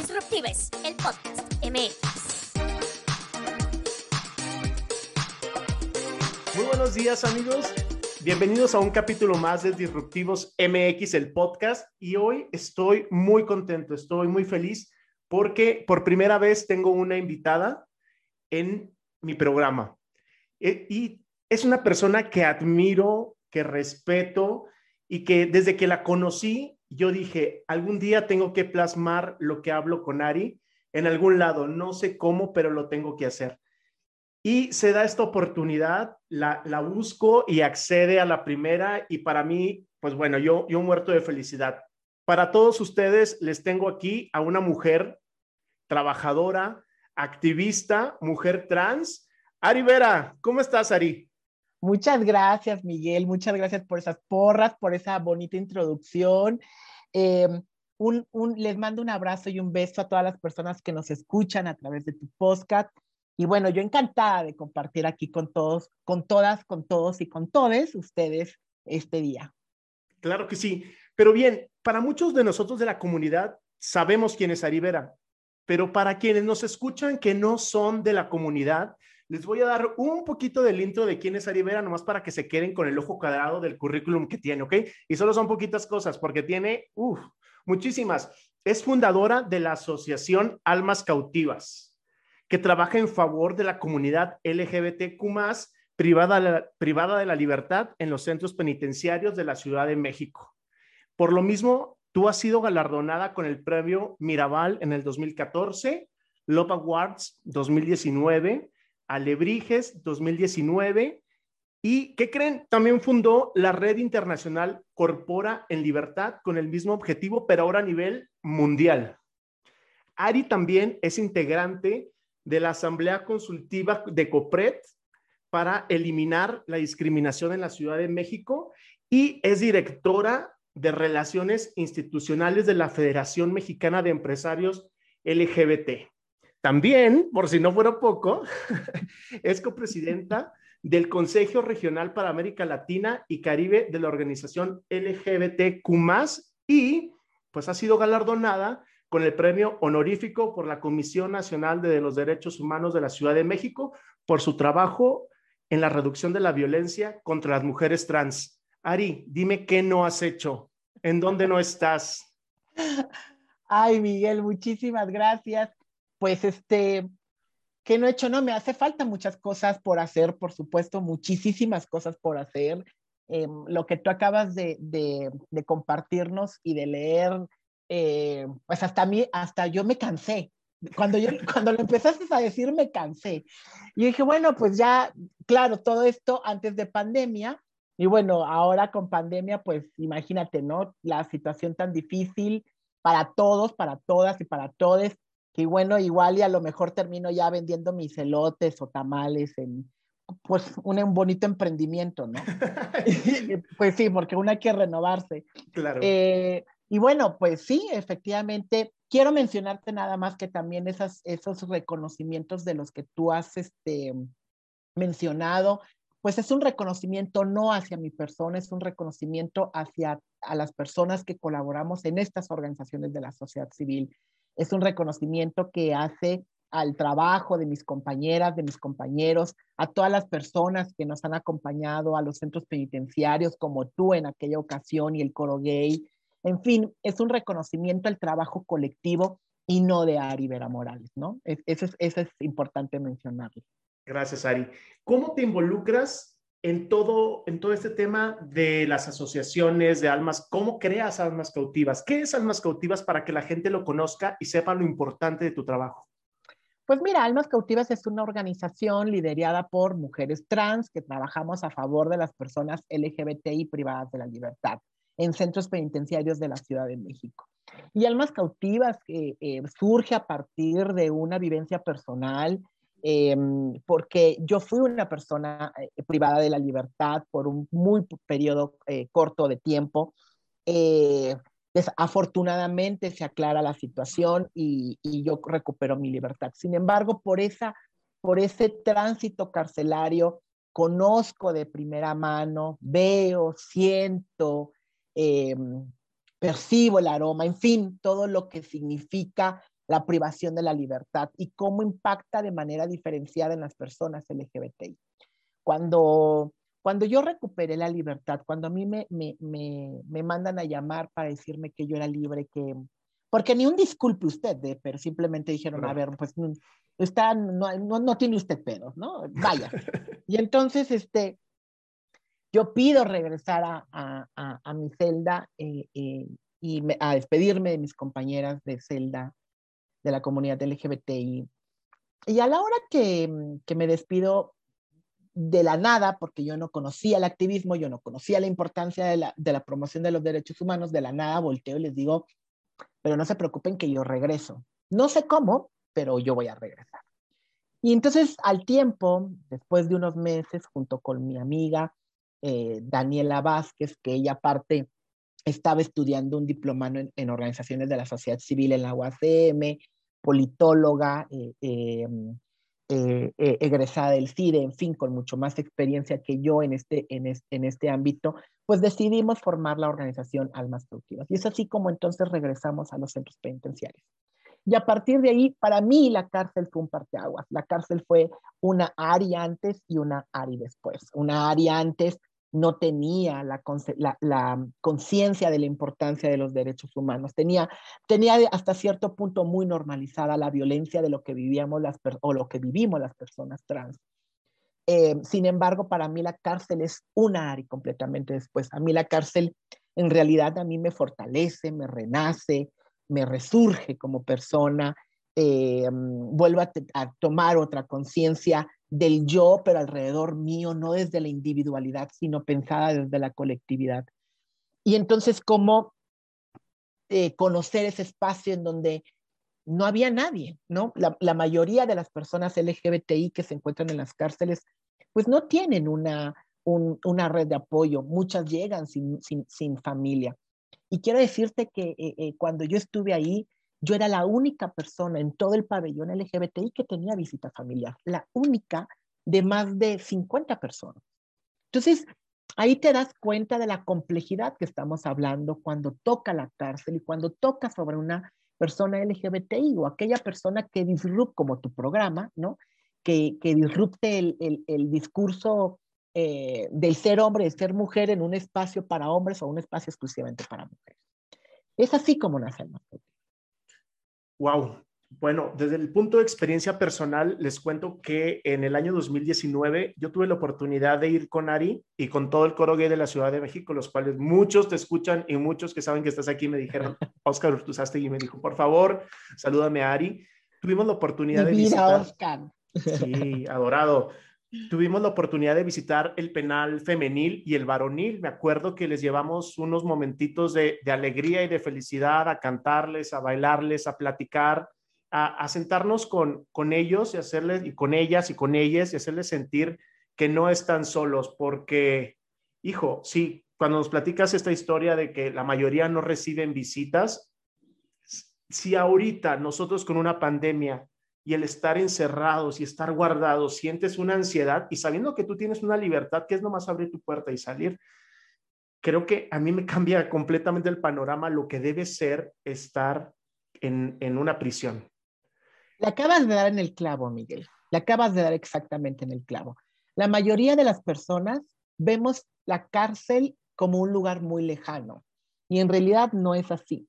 Disruptives, el podcast MX. Muy buenos días amigos, bienvenidos a un capítulo más de Disruptivos MX, el podcast. Y hoy estoy muy contento, estoy muy feliz porque por primera vez tengo una invitada en mi programa. E- Y es una persona que admiro, que respeto y que desde que la conocí, yo dije, algún día tengo que plasmar lo que hablo con Ari en algún lado. No sé cómo, pero lo tengo que hacer. Y se da esta oportunidad, la, busco y accede a la primera y para mí, pues bueno, yo, yo muerto de felicidad. Para todos ustedes, les tengo aquí a una mujer trabajadora, activista, mujer trans. Ari Vera, ¿cómo estás, Ari? Muchas gracias, Miguel. Muchas gracias por esas porras, por esa bonita introducción. Eh, un, un, les mando un abrazo y un beso a todas las personas que nos escuchan a través de tu podcast. Y bueno, yo encantada de compartir aquí con todos, con todas, con todos y con todes ustedes este día. Claro que sí. Pero bien, para muchos de nosotros de la comunidad sabemos quién es Ari Vera, pero para quienes nos escuchan que no son de la comunidad, les voy a dar un poquito del intro de quién es Ari Vera, nomás para que se queden con el ojo cuadrado del currículum que tiene, ¿ok? Y solo son poquitas cosas, porque tiene, uff, muchísimas. Es fundadora de la asociación Almas Cautivas, que trabaja en favor de la comunidad LGBTQ+, privada, privada de la libertad en los centros penitenciarios de la Ciudad de México. Por lo mismo, tú has sido galardonada con el premio Mirabal en el 2014, Love Awards 2019, Alebrijes 2019 y, ¿qué creen? También fundó la red internacional Corpora en Libertad con el mismo objetivo, pero ahora a nivel mundial. Ari también es integrante de la Asamblea Consultiva de COPRED para eliminar la discriminación en la Ciudad de México y es directora de Relaciones Institucionales de la Federación Mexicana de Empresarios LGBT. También, por si no fuera poco, es copresidenta del Consejo Regional para América Latina y Caribe de la organización LGBTQ+, y pues ha sido galardonada con el premio honorífico por la Comisión Nacional de los Derechos Humanos de la Ciudad de México por su trabajo en la reducción de la violencia contra las mujeres trans. Ari, dime qué no has hecho, en dónde no estás. Ay, Miguel, muchísimas gracias. Pues este, ¿qué no he hecho? No, me hace falta muchas cosas por hacer, por supuesto, muchísimas cosas por hacer. Eh, lo que tú acabas de, de, compartirnos y de leer, eh, pues hasta mí, hasta yo me cansé. Cuando, yo, cuando lo empezaste a decir, me cansé. Y dije, bueno, pues ya, claro, todo esto antes de pandemia. Y bueno, ahora con pandemia, pues imagínate, ¿no? La situación tan difícil para todos, para todas y para todos que bueno, igual y a lo mejor termino ya vendiendo mis elotes o tamales en, pues, un, un bonito emprendimiento, ¿no? pues sí, porque uno hay que renovarse. Claro. Eh, y bueno, pues sí, efectivamente, quiero mencionarte nada más que también esas, esos reconocimientos de los que tú has este, mencionado, pues es un reconocimiento no hacia mi persona, es un reconocimiento hacia a las personas que colaboramos en estas organizaciones de la sociedad civil es un reconocimiento que hace al trabajo de mis compañeras, de mis compañeros, a todas las personas que nos han acompañado a los centros penitenciarios, como tú en aquella ocasión y el coro gay. En fin, es un reconocimiento al trabajo colectivo y no de Ari Vera Morales, ¿no? Es, eso es importante mencionarlo. Gracias, Ari. ¿Cómo te involucras en todo, en todo este tema de las asociaciones de almas, ¿cómo creas almas cautivas? ¿Qué es almas cautivas para que la gente lo conozca y sepa lo importante de tu trabajo? Pues mira, Almas Cautivas es una organización liderada por mujeres trans que trabajamos a favor de las personas LGBTI privadas de la libertad en centros penitenciarios de la Ciudad de México. Y Almas Cautivas eh, eh, surge a partir de una vivencia personal eh, porque yo fui una persona eh, privada de la libertad por un muy periodo eh, corto de tiempo. desafortunadamente se aclara la situación y, y, yo recupero mi libertad. Sin embargo, por, esa, por ese tránsito carcelario, conozco de primera mano, veo, siento, percibo el aroma, en fin, todo lo que significa la privación de la libertad y cómo impacta de manera diferenciada en las personas LGBTI. Cuando, cuando yo recuperé la libertad, cuando a mí me, me, me, me mandan a llamar para decirme que yo era libre, que, porque ni un disculpe usted, ¿eh? pero simplemente dijeron, a ver, pues está, no, no, no, tiene usted pedos, ¿no? Vaya. y entonces, este, yo pido regresar a, a, a, mi celda eh, eh, y a despedirme de mis compañeras de celda de la comunidad LGBTI. Y a la hora que, que me despido de la nada, porque yo no conocía el activismo, yo no conocía la importancia de la, de la promoción de los derechos humanos, de la nada volteo y les digo, pero no se preocupen que yo regreso. No sé cómo, pero yo voy a regresar. Y entonces al tiempo, después de unos meses, junto con mi amiga eh, Daniela Vázquez, que ella aparte estaba estudiando un diplomado en, en, organizaciones de la sociedad civil en la UACM, politóloga, eh, eh, eh, egresada del CIDE, en fin, con mucho más experiencia que yo en este, en, en este ámbito, pues decidimos formar la organización Almas Productivas. Y es así como entonces regresamos a los centros penitenciarios. Y a partir de ahí, para mí la cárcel fue un parteaguas. La cárcel fue una área antes y una área después. Una área antes no tenía la, conciencia de la importancia de los derechos humanos. Tenía, tenía hasta cierto punto muy normalizada la violencia de lo que vivíamos las o lo que vivimos las personas trans. Eh, sin embargo, para mí la cárcel es una área completamente después. A mí la cárcel en realidad a mí me fortalece, me renace, me resurge como persona, eh, vuelvo a, a tomar otra conciencia del yo, pero alrededor mío, no desde la individualidad, sino pensada desde la colectividad. Y entonces, ¿cómo eh, conocer ese espacio en donde no había nadie, ¿no? La, mayoría de las personas LGBTI que se encuentran en las cárceles, pues no tienen una, un, una red de apoyo, muchas llegan sin, sin, sin familia. Y quiero decirte que eh, eh, cuando yo estuve ahí, yo era la única persona en todo el pabellón LGBTI que tenía visita familiar, la única de más de 50 personas. Entonces, ahí te das cuenta de la complejidad que estamos hablando cuando toca la cárcel y cuando toca sobre una persona LGBTI o aquella persona que disrupte, como tu programa, ¿no? Que, que disrupte el, el, el discurso eh, del ser hombre, de ser mujer en un espacio para hombres o un espacio exclusivamente para mujeres. Es así como nace el Wow. Bueno, desde el punto de experiencia personal, les cuento que en el año 2019 yo tuve la oportunidad de ir con Ari y con todo el coro gay de la Ciudad de México, los cuales muchos te escuchan y muchos que saben que estás aquí me dijeron, Oscar Urtuzastegui me dijo, por favor, salúdame a Ari. Tuvimos la oportunidad de visitar. Oscar. Sí, adorado. Tuvimos la oportunidad de visitar el penal femenil y el varonil. Me acuerdo que les llevamos unos momentitos de, alegría y de felicidad a cantarles, a bailarles, a platicar, a, a, sentarnos con, con ellos y hacerles, y con ellas y con ellas y hacerles sentir que no están solos, porque, hijo, sí, cuando nos platicas esta historia de que la mayoría no reciben visitas, si ahorita nosotros con una pandemia y el estar encerrados y estar guardados, sientes una ansiedad y sabiendo que tú tienes una libertad que es nomás abrir tu puerta y salir, creo que a mí me cambia completamente el panorama lo que debe ser estar en, en una prisión. Le acabas de dar en el clavo, Miguel. Le acabas de dar exactamente en el clavo. La mayoría de las personas vemos la cárcel como un lugar muy lejano y en realidad no es así.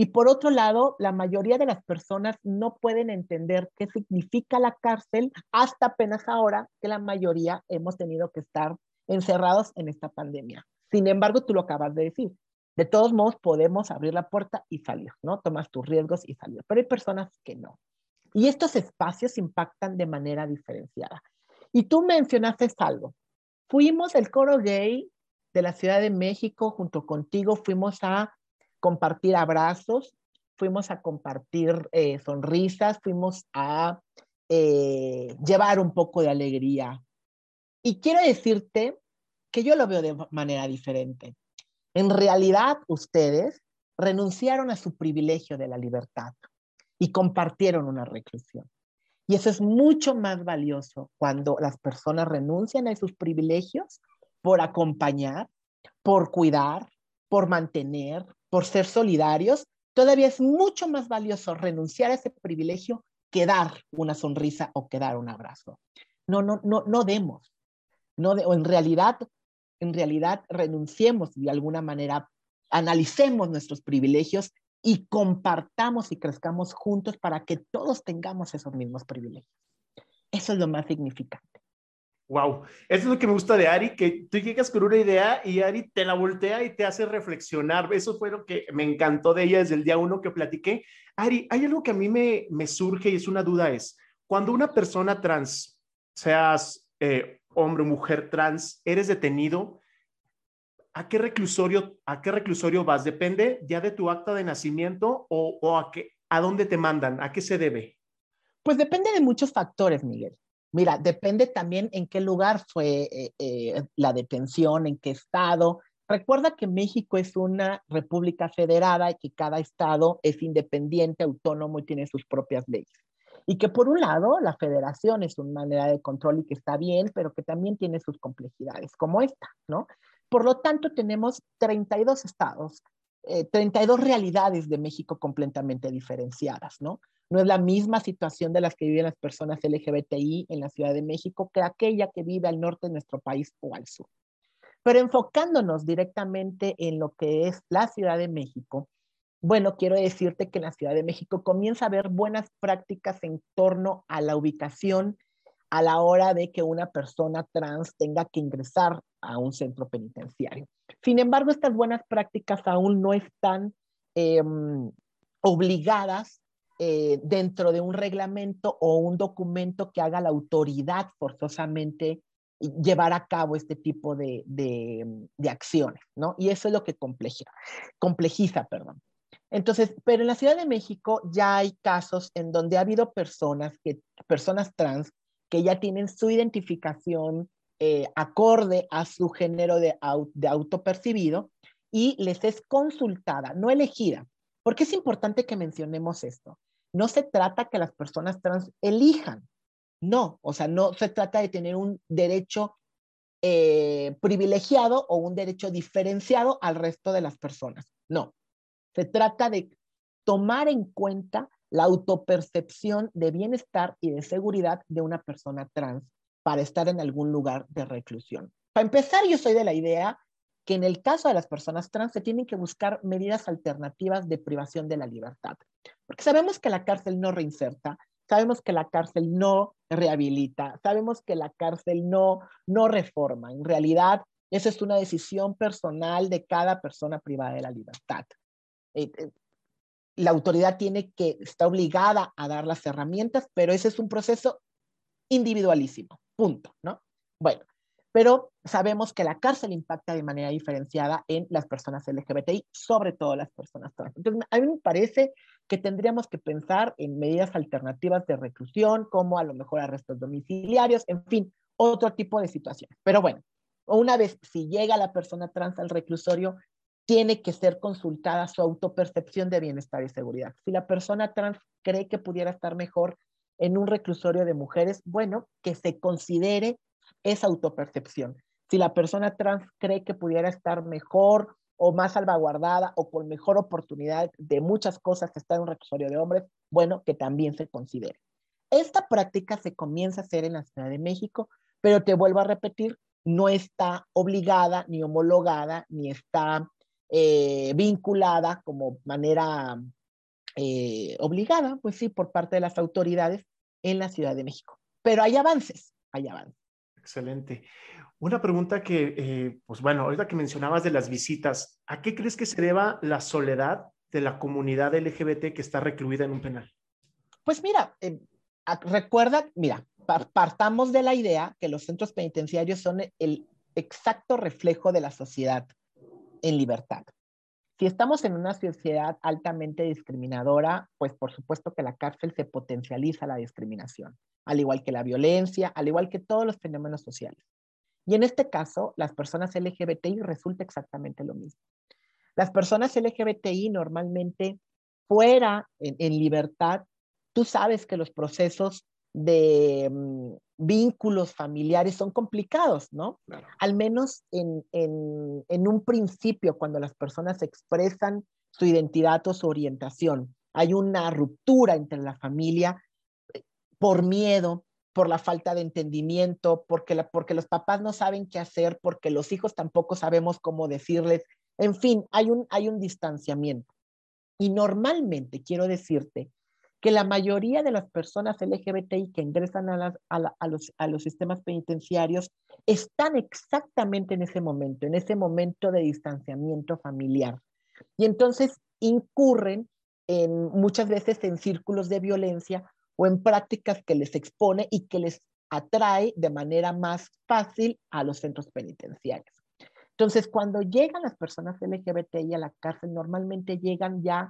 Y por otro lado, la mayoría de las personas no pueden entender qué significa la cárcel hasta apenas ahora que la mayoría hemos tenido que estar encerrados en esta pandemia. Sin embargo, tú lo acabas de decir. De todos modos, podemos abrir la puerta y salir, ¿no? Tomas tus riesgos y salir. Pero hay personas que no. Y estos espacios impactan de manera diferenciada. Y tú mencionaste algo. Fuimos el coro gay de la Ciudad de México junto contigo, fuimos a compartir abrazos, fuimos a compartir eh, sonrisas, fuimos a eh, llevar un poco de alegría. Y quiero decirte que yo lo veo de manera diferente. En realidad, ustedes renunciaron a su privilegio de la libertad y compartieron una reclusión. Y eso es mucho más valioso cuando las personas renuncian a sus privilegios por acompañar, por cuidar, por mantener, por ser solidarios, todavía es mucho más valioso renunciar a ese privilegio que dar una sonrisa o que dar un abrazo. No, no, no, no demos. No o en realidad, en realidad renunciemos de alguna manera, analicemos nuestros privilegios y compartamos y crezcamos juntos para que todos tengamos esos mismos privilegios. Eso es lo más significante. Wow, eso es lo que me gusta de Ari, que tú llegas con una idea y Ari te la voltea y te hace reflexionar. Eso fue lo que me encantó de ella desde el día uno que platiqué. Ari, hay algo que a mí me, surge y es una duda, es cuando una persona trans, seas eh, hombre o mujer trans, eres detenido, ¿a qué reclusorio, a qué reclusorio vas? ¿Depende ya de tu acta de nacimiento o, o a, qué, a dónde te mandan? ¿A qué se debe? Pues depende de muchos factores, Miguel. Mira, depende también en qué lugar fue eh, eh, la detención, en qué estado. Recuerda que México es una república federada y que cada estado es independiente, autónomo y tiene sus propias leyes. Y que por un lado, la federación es una manera de control y que está bien, pero que también tiene sus complejidades, como esta, ¿no? Por lo tanto, tenemos 32 estados, 32 eh, realidades de México completamente diferenciadas, ¿no? No es la misma situación de las que viven las personas LGBTI en la Ciudad de México que aquella que vive al norte de nuestro país o al sur. Pero enfocándonos directamente en lo que es la Ciudad de México, bueno, quiero decirte que en la Ciudad de México comienza a haber buenas prácticas en torno a la ubicación a la hora de que una persona trans tenga que ingresar a un centro penitenciario. Sin embargo, estas buenas prácticas aún no están em, obligadas eh, dentro de un reglamento o un documento que haga la autoridad forzosamente llevar a cabo este tipo de, de, acciones, ¿no? Y eso es lo que complejiza, complejiza, perdón. Entonces, pero en la Ciudad de México ya hay casos en donde ha habido personas, que, personas trans que ya tienen su identificación eh, acorde a su género de, de autopercibido y les es consultada, no elegida. porque es importante que mencionemos esto? no se trata que las personas trans elijan, no, o sea, no se trata de tener un derecho eh, privilegiado o un derecho diferenciado al resto de las personas, no, se trata de tomar en cuenta la autopercepción de bienestar y de seguridad de una persona trans para estar en algún lugar de reclusión. Para empezar, yo soy de la idea que en el caso de las personas trans se tienen que buscar medidas alternativas de privación de la libertad. Porque sabemos que la cárcel no reinserta, sabemos que la cárcel no rehabilita, sabemos que la cárcel no, no reforma. En realidad, esa es una decisión personal de cada persona privada de la libertad. Eh, eh, la autoridad tiene que, está obligada a dar las herramientas, pero ese es un proceso individualísimo, punto, ¿no? Bueno, pero sabemos que la cárcel impacta de manera diferenciada en las personas LGBTI, sobre todo las personas trans. Entonces, a mí me parece que tendríamos que pensar en medidas alternativas de reclusión, como a lo mejor arrestos domiciliarios, en fin, otro tipo de situaciones. Pero bueno, una vez si llega la persona trans al reclusorio, tiene que ser consultada su autopercepción de bienestar y seguridad. Si la persona trans cree que pudiera estar mejor en un reclusorio de mujeres, bueno, que se considere esa autopercepción. Si la persona trans cree que pudiera estar mejor o más salvaguardada o con mejor oportunidad de muchas cosas que está en un reclusorio de hombres, bueno, que también se considere. Esta práctica se comienza a hacer en la Ciudad de México, pero te vuelvo a repetir, no está obligada, ni homologada, ni está eh, vinculada como manera eh, obligada, pues sí, por parte de las autoridades en la Ciudad de México. Pero hay avances, hay avances. Excelente. Una pregunta que, eh, pues bueno, ahorita que mencionabas de las visitas, ¿a qué crees que se deba la soledad de la comunidad LGBT que está recluida en un penal? Pues mira, eh, recuerda, mira, partamos de la idea que los centros penitenciarios son el exacto reflejo de la sociedad en libertad. Si estamos en una sociedad altamente discriminadora, pues por supuesto que la cárcel se potencializa la discriminación al igual que la violencia, al igual que todos los fenómenos sociales. Y en este caso, las personas LGBTI resulta exactamente lo mismo. Las personas LGBTI normalmente fuera, en, libertad, tú sabes que los procesos de mm, vínculos familiares son complicados, ¿no? Al menos en, en, en, un principio, cuando las personas expresan su identidad o su orientación. Hay una ruptura entre la familia eh, por miedo, por la falta de entendimiento, porque, la, porque los papás no saben qué hacer, porque los hijos tampoco sabemos cómo decirles. En fin, hay un, hay un distanciamiento. Y normalmente, quiero decirte, que la mayoría de las personas LGBTI que ingresan a, los, a los sistemas penitenciarios están exactamente en ese momento, en ese momento de distanciamiento familiar. Y entonces incurren en, muchas veces en círculos de violencia o en prácticas que les expone y que les atrae de manera más fácil a los centros penitenciarios. Entonces, cuando llegan las personas LGBTI a la cárcel, normalmente llegan ya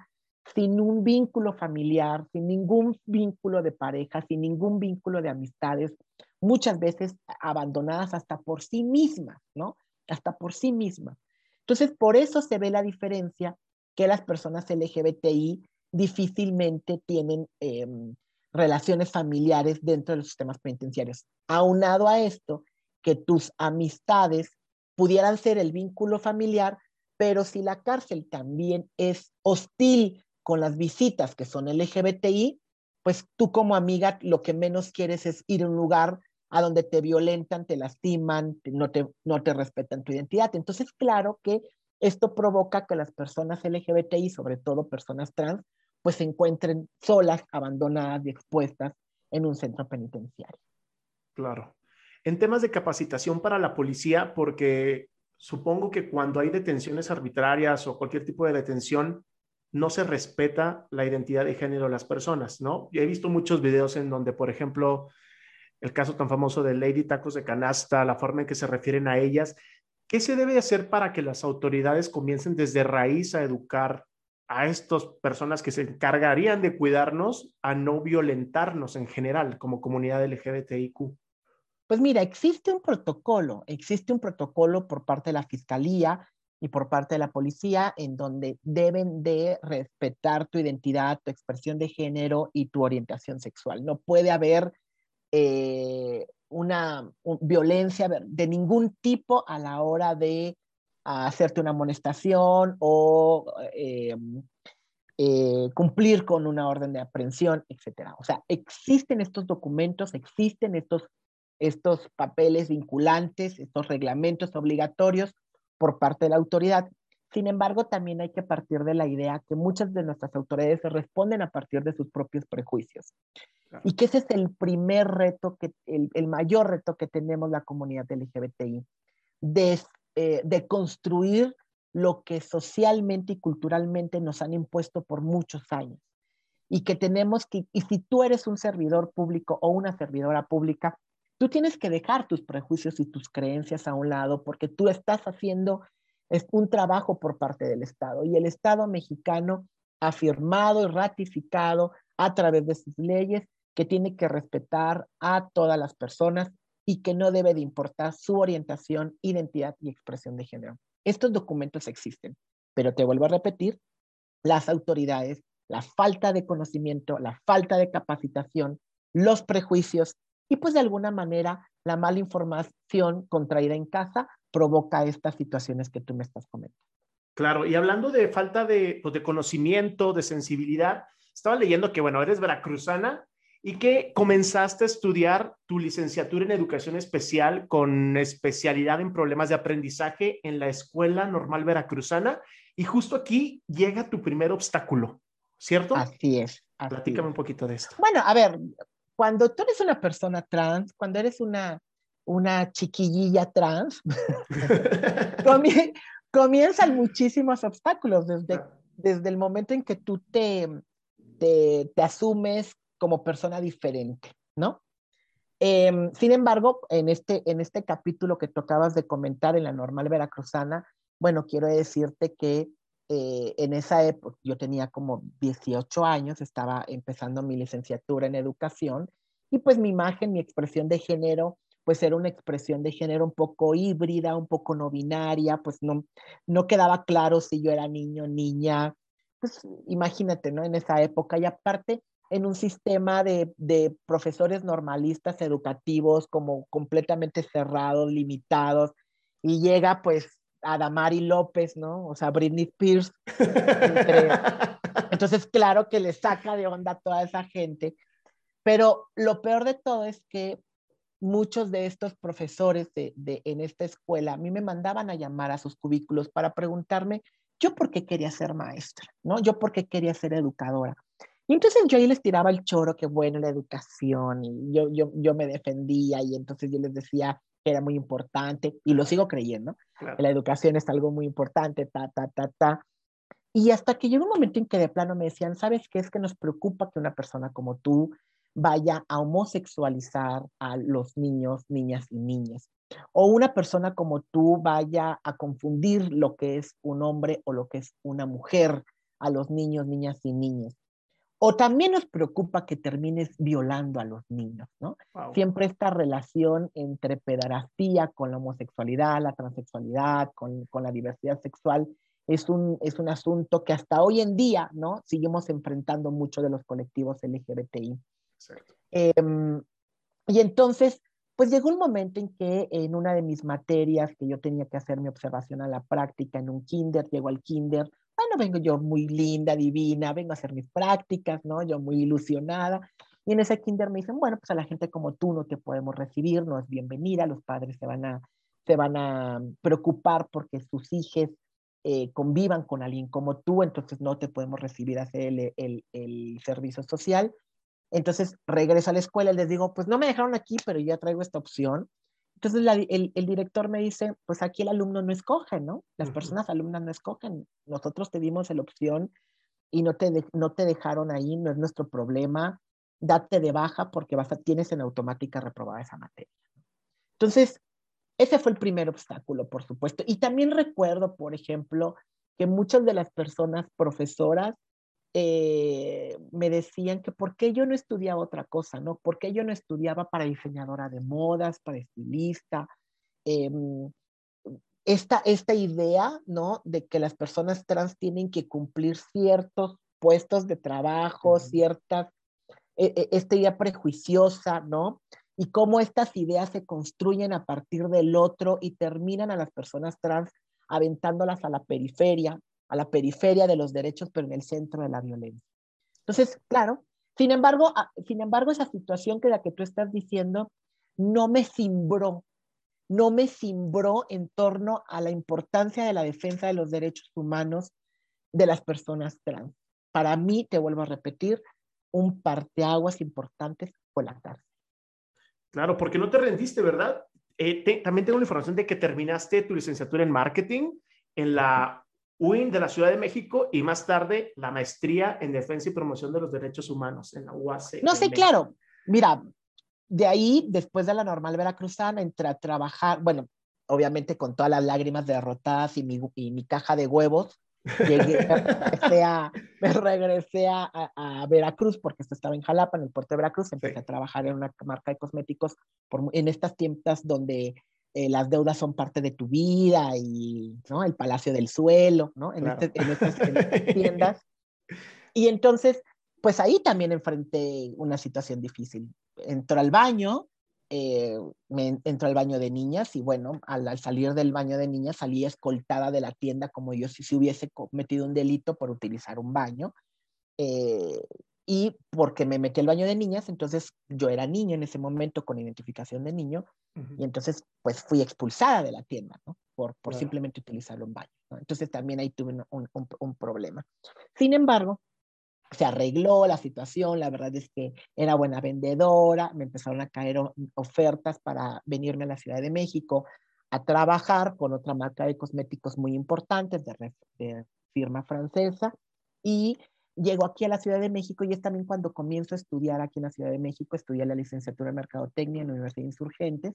sin un vínculo familiar, sin ningún vínculo de pareja, sin ningún vínculo de amistades, muchas veces abandonadas hasta por sí mismas, ¿no? Hasta por sí mismas. Entonces, por eso se ve la diferencia que las personas LGBTI difícilmente tienen em, relaciones familiares dentro de los sistemas penitenciarios. Aunado a esto, que tus amistades pudieran ser el vínculo familiar, pero si la cárcel también es hostil con las visitas que son LGBTI, pues tú como amiga lo que menos quieres es ir a un lugar a donde te violentan, te lastiman, no te, no te respetan tu identidad. Entonces, claro que esto provoca que las personas LGBTI, sobre todo personas trans, pues se encuentren solas, abandonadas y expuestas en un centro penitenciario. Claro. En temas de capacitación para la policía, porque supongo que cuando hay detenciones arbitrarias o cualquier tipo de detención, no se respeta la identidad de género de las personas, ¿no? Yo he visto muchos videos en donde, por ejemplo, el caso tan famoso de Lady Tacos de Canasta, la forma en que se refieren a ellas, ¿qué se debe hacer para que las autoridades comiencen desde raíz a educar a estas personas que se encargarían de cuidarnos a no violentarnos en general como comunidad LGBTIQ? Pues mira, existe un protocolo, existe un protocolo por parte de la Fiscalía y por parte de la policía en donde deben de respetar tu identidad, tu expresión de género y tu orientación sexual. No puede haber eh, una violencia de ningún tipo a la hora de hacerte una amonestación o eh, eh, cumplir con una orden de aprehensión, etc. O sea, existen estos documentos, existen estos, estos papeles vinculantes, estos reglamentos obligatorios por parte de la autoridad. Sin embargo, también hay que partir de la idea que muchas de nuestras autoridades se responden a partir de sus propios prejuicios. Y que ese es el primer reto, que, el, el mayor reto que tenemos la comunidad LGBTI, de, eh, de construir lo que socialmente y culturalmente nos han impuesto por muchos años. Y que tenemos que, y si tú eres un servidor público o una servidora pública, Tú tienes que dejar tus prejuicios y tus creencias a un lado porque tú estás haciendo un trabajo por parte del Estado y el Estado mexicano ha firmado y ratificado a través de sus leyes que tiene que respetar a todas las personas y que no debe de importar su orientación, identidad y expresión de género. Estos documentos existen, pero te vuelvo a repetir, las autoridades, la falta de conocimiento, la falta de capacitación, los prejuicios y pues de alguna manera la mala información contraída en casa provoca estas situaciones que tú me estás comentando. Claro, y hablando de falta de, pues, de conocimiento, de sensibilidad, estaba leyendo que, bueno, eres veracruzana y que comenzaste a estudiar tu licenciatura en educación especial con especialidad en problemas de aprendizaje en la Escuela Normal Veracruzana. Y justo aquí llega tu primer obstáculo, ¿cierto? Así es. Platícame un poquito de esto. Bueno, a ver, cuando tú eres una persona trans, cuando eres una, una chiquillilla trans, comienzan muchísimos obstáculos desde, desde el momento en que tú te, te, asumes como persona diferente, ¿no? Em, sin embargo, en este, en este capítulo que tocabas de comentar en la normal veracruzana, bueno, quiero decirte que eh, en esa época, yo tenía como 18 años, estaba empezando mi licenciatura en educación y pues mi imagen, mi expresión de género, pues era una expresión de género un poco híbrida, un poco no binaria, pues no, no quedaba claro si yo era niño, niña, pues imagínate, ¿no? En esa época y aparte en un sistema de, de profesores normalistas educativos como completamente cerrados, limitados, y llega pues Adamari López, ¿no? O sea, Britney Spears. Entonces, claro que le saca de onda a toda esa gente. Pero lo peor de todo es que muchos de estos profesores de, de, en esta escuela a mí me mandaban a llamar a sus cubículos para preguntarme yo por qué quería ser maestra, ¿no? Yo por qué quería ser educadora. Y entonces yo ahí les tiraba el choro, que bueno, la educación, y yo, yo, yo me defendía, y entonces yo les decía que era muy importante, y lo sigo creyendo, claro. la educación es algo muy importante, ta, ta, ta, ta. Y hasta que llegó un momento en que de plano me decían, ¿sabes qué? Es que nos preocupa que una persona como tú vaya a homosexualizar a los niños, niñas y niñas. O una persona como tú vaya a confundir lo que es un hombre o lo que es una mujer a los niños, niñas y niñas. O también nos preocupa que termines violando a los niños, ¿no? Wow. Siempre esta relación entre pedarastía con la homosexualidad, la transexualidad, con, con la diversidad sexual, es un, es un asunto que hasta hoy en día, ¿no? Seguimos enfrentando mucho de los colectivos LGBTI. Eh, y entonces, pues llegó un momento en que en una de mis materias que yo tenía que hacer mi observación a la práctica en un kinder, llego al kinder, bueno, vengo yo muy linda, divina, vengo a hacer mis prácticas, ¿no? Yo muy ilusionada. Y en ese kinder me dicen, bueno, pues a la gente como tú no te podemos recibir, no es bienvenida, los padres se van a, se van a preocupar porque sus hijos eh, convivan con alguien como tú, entonces no te podemos recibir a hacer el, el, el servicio social. Entonces regreso a la escuela y les digo, pues no me dejaron aquí, pero ya traigo esta opción. Entonces la, el, el, director me dice, pues aquí el alumno no escoge, ¿no? Las uh -huh. personas alumnas no escogen. Nosotros te dimos la opción y no te, de, no te dejaron ahí, no es nuestro problema. Date de baja porque vas a, tienes en automática reprobada esa materia. Entonces, ese fue el primer obstáculo, por supuesto. Y también recuerdo, por ejemplo, que muchas de las personas profesoras eh, me decían que por qué yo no estudiaba otra cosa, ¿no? ¿Por qué yo no estudiaba para diseñadora de modas, para estilista? Eh, esta, esta idea, ¿no? De que las personas trans tienen que cumplir ciertos puestos de trabajo, uh -huh. ciertas, eh, esta idea prejuiciosa, ¿no? Y cómo estas ideas se construyen a partir del otro y terminan a las personas trans aventándolas a la periferia, a la periferia de los derechos, pero en el centro de la violencia. Entonces, claro, sin embargo, sin embargo, esa situación que la que tú estás diciendo no me cimbró, no me cimbró en torno a la importancia de la defensa de los derechos humanos de las personas trans. Para mí, te vuelvo a repetir, un parteaguas importantes fue la cárcel. Claro, porque no te rendiste, ¿verdad? Eh, te, también tengo la información de que terminaste tu licenciatura en marketing en la UIN de la Ciudad de México y más tarde la maestría en defensa y promoción de los derechos humanos en la UAC. No sé, claro. Mira, de ahí, después de la normal veracruzana, entré a trabajar, bueno, obviamente con todas las lágrimas derrotadas y mi, y mi caja de huevos, llegué, me regresé, a, me regresé a, a, Veracruz, porque esto estaba en Jalapa, en el puerto de Veracruz, empecé sí. a trabajar en una marca de cosméticos por, en estas tiendas donde eh, las deudas son parte de tu vida y ¿no? el palacio del suelo, ¿no? En, claro. este, en, estas, en estas tiendas. Y entonces, pues ahí también enfrenté una situación difícil. Entró al baño, eh, me entró al baño de niñas y bueno, al, al, salir del baño de niñas salí escoltada de la tienda como yo si, si hubiese cometido un delito por utilizar un baño. Eh, y porque me metí al baño de niñas, entonces yo era niño en ese momento con identificación de niño, uh -huh. y entonces pues fui expulsada de la tienda, ¿no? Por, por claro. simplemente utilizar un baño, ¿no? Entonces también ahí tuve un, un, un, problema. Sin embargo, se arregló la situación, la verdad es que era buena vendedora, me empezaron a caer ofertas para venirme a la Ciudad de México a trabajar con otra marca de cosméticos muy importantes de, de firma francesa, y llego aquí a la Ciudad de México y es también cuando comienzo a estudiar aquí en la Ciudad de México, estudié la licenciatura en Mercadotecnia en la Universidad de Insurgentes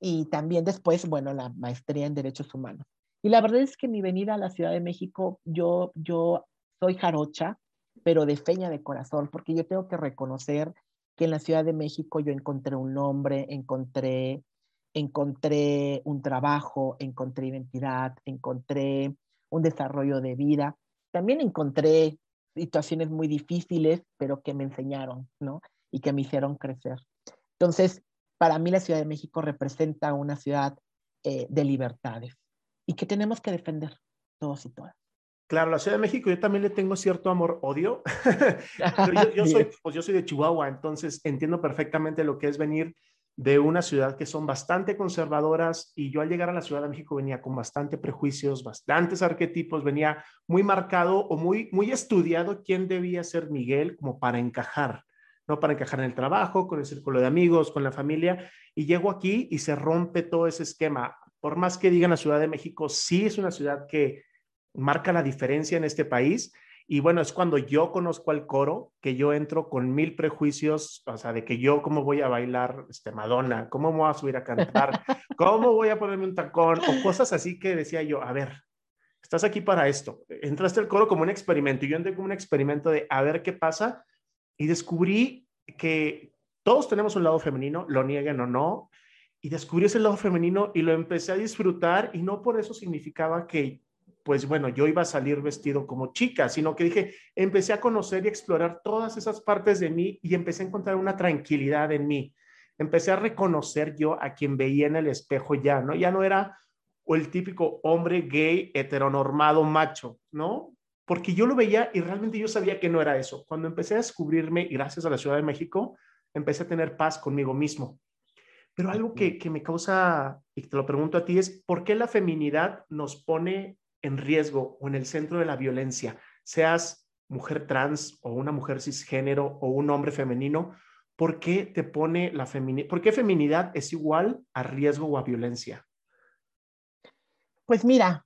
y también después, bueno, la maestría en Derechos Humanos. Y la verdad es que mi venida a la Ciudad de México, yo, yo soy jarocha, pero de feña de corazón, porque yo tengo que reconocer que en la Ciudad de México yo encontré un nombre, encontré, encontré un trabajo, encontré identidad, encontré un desarrollo de vida. También encontré situaciones muy difíciles, pero que me enseñaron, ¿no? Y que me hicieron crecer. Entonces, para mí la Ciudad de México representa una ciudad eh, de libertades. y que tenemos que defender todos y todas. Claro, la Ciudad de México yo también le tengo cierto amor-odio. yo, soy, pues yo soy de Chihuahua, entonces entiendo perfectamente lo que es venir de una ciudad que son bastante conservadoras y yo al llegar a la Ciudad de México venía con bastante prejuicios, bastantes arquetipos, venía muy marcado o muy, muy estudiado quién debía ser Miguel como para encajar, ¿no? Para encajar en el trabajo, con el círculo de amigos, con la familia. Y llego aquí y se rompe todo ese esquema. Por más que digan la Ciudad de México, sí es una ciudad que marca la diferencia en este país y bueno, es cuando yo conozco al coro que yo entro con mil prejuicios, o sea, de que yo cómo voy a bailar este, Madonna, cómo me voy a subir a cantar, cómo voy a ponerme un tacón o cosas así que decía yo, a ver, estás aquí para esto. Entraste al coro como un experimento y yo entré como un experimento de a ver qué pasa y descubrí que todos tenemos un lado femenino, lo nieguen o no, y descubrí ese lado femenino y lo empecé a disfrutar y no por eso significaba que pues bueno, yo iba a salir vestido como chica, sino que dije, empecé a conocer y explorar todas esas partes de mí y empecé a encontrar una tranquilidad en mí. Empecé a reconocer yo a quien veía en el espejo ya, ¿no? Ya no era el típico hombre gay heteronormado macho, ¿no? Porque yo lo veía y realmente yo sabía que no era eso. Cuando empecé a descubrirme, gracias a la Ciudad de México, empecé a tener paz conmigo mismo. Pero algo que, que me causa, y te lo pregunto a ti, es ¿por qué la feminidad nos pone en riesgo o en el centro de la violencia, seas mujer trans o una mujer cisgénero o un hombre femenino, ¿por qué te pone la feminidad? ¿Por qué feminidad es igual a riesgo o a violencia? Pues mira,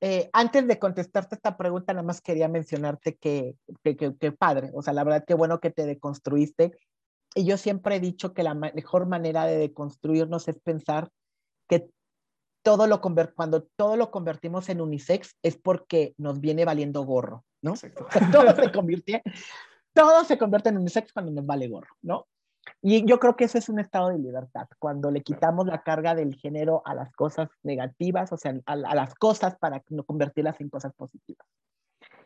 eh, antes de contestarte esta pregunta, nada más quería mencionarte que, que, que, padre, o sea, la verdad que bueno que te deconstruiste. Y yo siempre he dicho que la mejor manera de deconstruirnos es pensar que todo lo cuando todo lo convertimos en unisex es porque nos viene valiendo gorro, ¿no? todo se convierte, todo se convierte en unisex cuando nos vale gorro, ¿no? Y yo creo que eso es un estado de libertad, cuando le quitamos la carga del género a las cosas negativas, o sea, a, las cosas para no convertirlas en cosas positivas.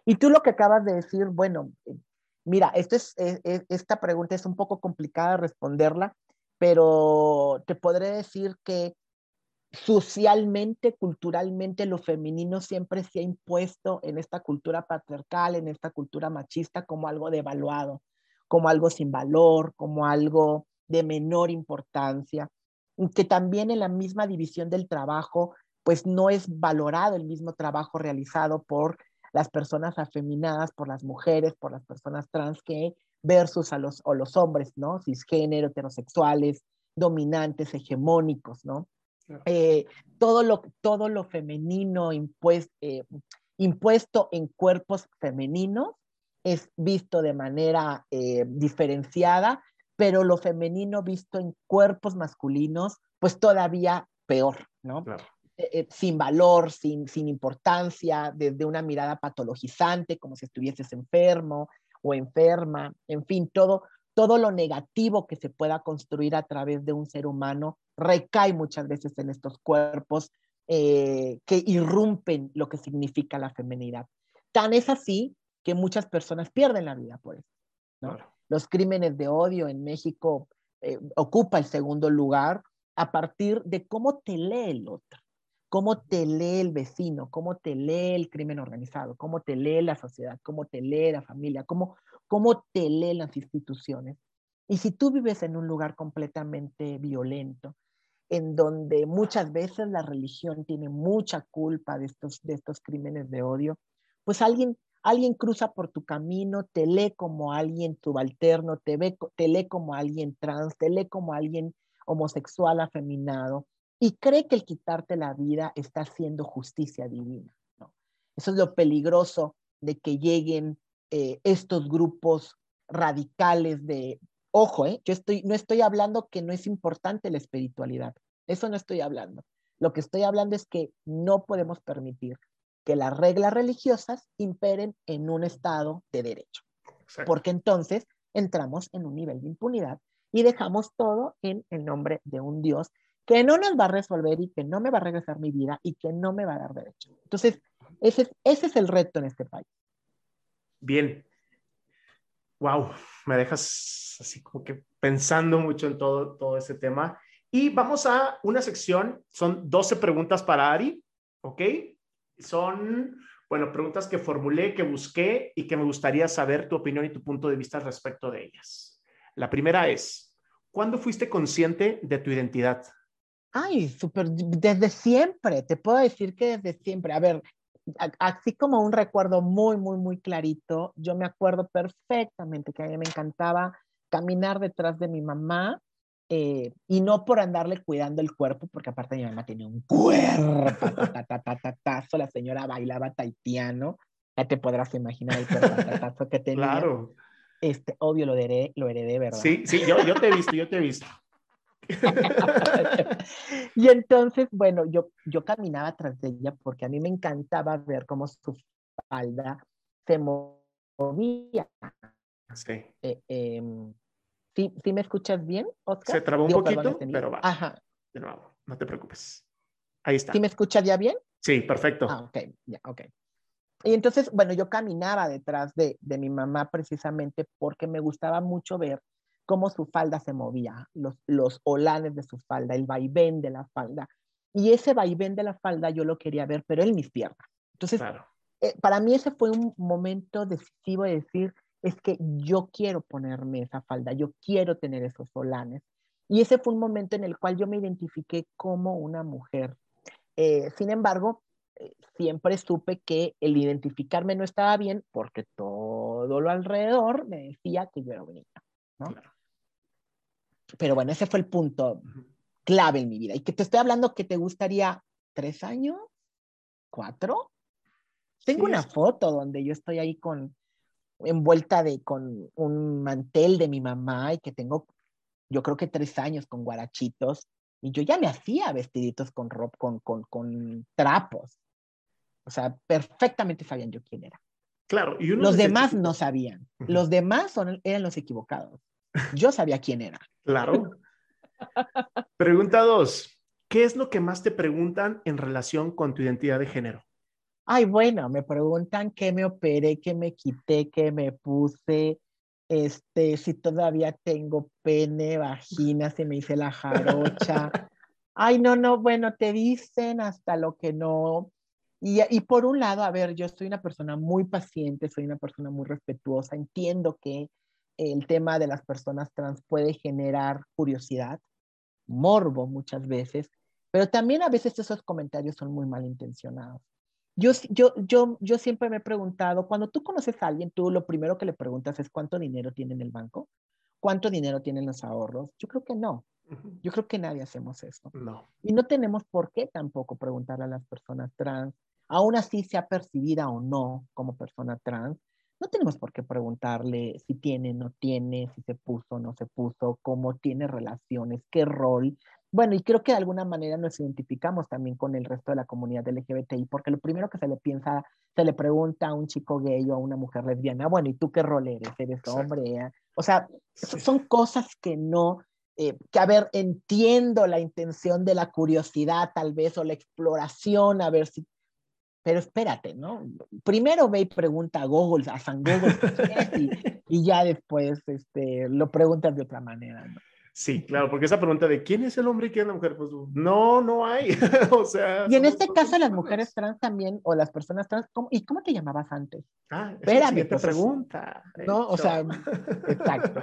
Y tú lo que acabas de decir, bueno, mira, esto es, esta pregunta es un poco complicada de responderla, pero te podré decir que socialmente, culturalmente, lo femenino siempre se ha impuesto en esta cultura patriarcal, en esta cultura machista, como algo devaluado, como algo sin valor, como algo de menor importancia, que también en la misma división del trabajo, pues no es valorado el mismo trabajo realizado por las personas afeminadas, por las mujeres, por las personas trans que versus a los, o los hombres, ¿no? Cisgénero, heterosexuales, dominantes, hegemónicos, ¿no? Eh, todo, lo, todo lo femenino impuesto, eh, impuesto en cuerpos femeninos es visto de manera eh, diferenciada, pero lo femenino visto en cuerpos masculinos, pues todavía peor, ¿no? sin valor, sin, sin importancia, desde una mirada patologizante, como si estuvieses enfermo o enferma, en fin, todo, todo lo negativo que se pueda construir a través de un ser humano recae muchas veces en estos cuerpos eh, que irrumpen lo que significa la femenidad. Tan es así que muchas personas pierden la vida por eso. Los crímenes de odio en México eh, ocupa el segundo lugar a partir de cómo te lee el otro, cómo te lee el vecino, cómo te lee el crimen organizado, cómo te lee la sociedad, cómo te lee la familia, cómo, cómo te leen las instituciones. Y si tú vives en un lugar completamente violento, en donde muchas veces la religión tiene mucha culpa de estos, de estos crímenes de odio, pues alguien, alguien cruza por tu camino, te lee como alguien subalterno, te, ve, te lee como alguien trans, te lee como alguien homosexual afeminado y cree que el quitarte la vida está haciendo justicia divina. Eso es lo peligroso de que lleguen eh, estos grupos radicales de, ojo, eh, yo estoy, no estoy hablando que no es importante la espiritualidad, eso no estoy hablando. Lo que estoy hablando es que no podemos permitir que las reglas religiosas imperen en un estado de derecho, porque entonces entramos en un nivel de impunidad y dejamos todo en el nombre de un Dios que no nos va a resolver y que no me va a regresar mi vida y que no me va a dar derecho. Entonces, ese, ese es el reto en este país. Bien. Wow, me dejas así como que pensando mucho en todo, todo ese tema. Y vamos a una sección, son 12 preguntas para Ari. ¿ok? Son, bueno, preguntas que formulé, que busqué y que me gustaría saber tu opinión y tu punto de vista respecto de ellas. La primera es, ¿cuándo fuiste consciente de tu identidad? Ay, súper, desde siempre, te puedo decir que desde siempre. A ver, así como un recuerdo muy, muy, muy clarito, yo me acuerdo perfectamente que a mí me encantaba caminar detrás de mi mamá eh, y no por andarle cuidando el cuerpo, porque aparte mi mamá tenía un cuerpo, la señora bailaba taitiano, ya te podrás imaginar el cuerpo que tenía. Claro. Este, obvio lo heredé, lo heredé, ¿verdad? Sí, sí, yo, yo te he visto, yo te he visto. y entonces, bueno, yo, yo caminaba tras de ella porque a mí me encantaba ver cómo su falda se movía. Sí. Eh, em, ¿sí, ¿sí, me escuchas bien, Oscar? Se trabó un poquito, pero va. Ajá. De nuevo, no te preocupes. Ahí está. ¿Sí me escuchas ya bien? Sí, perfecto. Ah, ok, ya, ok. Y entonces, bueno, yo caminaba detrás de, de mi mamá precisamente porque me gustaba mucho ver cómo su falda se movía, los, los olanes de su falda, el vaivén de la falda. Y ese vaivén de la falda yo lo quería ver, pero en mis piernas. Entonces, eh, para mí ese fue un momento decisivo de decir, es que yo quiero ponerme esa falda, yo quiero tener esos olanes. Y ese fue un momento en el cual yo me identifiqué como una mujer. Eh, sin embargo, eh, siempre supe que el identificarme no estaba bien porque todo lo alrededor me decía que yo era niña. ¿no? Pero bueno, ese fue el punto clave en mi vida. Y que te estoy hablando que te gustaría tres años, cuatro. Tengo una foto donde yo estoy ahí con envuelta de con un mantel de mi mamá y que tengo, yo creo que tres años con guarachitos y yo ya me hacía vestiditos con ropa, con, con, con trapos. O sea, perfectamente sabían yo quién era. Claro, y los demás no sabían. Los demás son, eran los equivocados. Yo sabía quién era. Claro. Pregunta dos. ¿Qué es lo que más te preguntan en relación con tu identidad de género? Ay, bueno, me preguntan qué me operé, qué me quité, qué me puse, este, si todavía tengo pene, vagina, si me hice la jarocha. Ay, no, no, bueno, te dicen hasta lo que no. Y, y, por un lado, a ver, yo soy una persona muy paciente, soy una persona muy respetuosa, entiendo que el tema de las personas trans puede generar curiosidad, morbo muchas veces, pero también a veces esos comentarios son muy malintencionados. Yo, yo, yo, yo siempre me he preguntado, cuando tú conoces a alguien, tú lo primero que le preguntas es cuánto dinero tiene en el banco, cuánto dinero tienen los ahorros. Yo creo que no. Yo creo que nadie hacemos eso. No. Y no tenemos por qué tampoco preguntarle a las personas trans, aún así sea percibida o no como persona trans, no tenemos por qué preguntarle si tiene, no tiene, si se puso, no se puso, cómo tiene relaciones, qué rol. Bueno, y creo que de alguna manera nos identificamos también con el resto de la comunidad LGBTI, porque lo primero que se le piensa, se le pregunta a un chico gay o a una mujer lesbiana, bueno, ¿y tú qué rol eres? ¿Eres hombre? O sea, son cosas que no, eh, que a ver, entiendo la intención de la curiosidad tal vez o la exploración, a ver si pero espérate, ¿no? Primero ve y pregunta a Google, a San Google, y, y, ya después este, lo preguntas de otra manera, ¿no? Sí, claro, porque esa pregunta de quién es el hombre y quién es la mujer, pues no, no hay. o sea. Y en este caso, las mujeres trans también, o las personas trans, ¿cómo, ¿y cómo te llamabas antes? Ah, Espérame, te pregunta. No, o sea, exacto.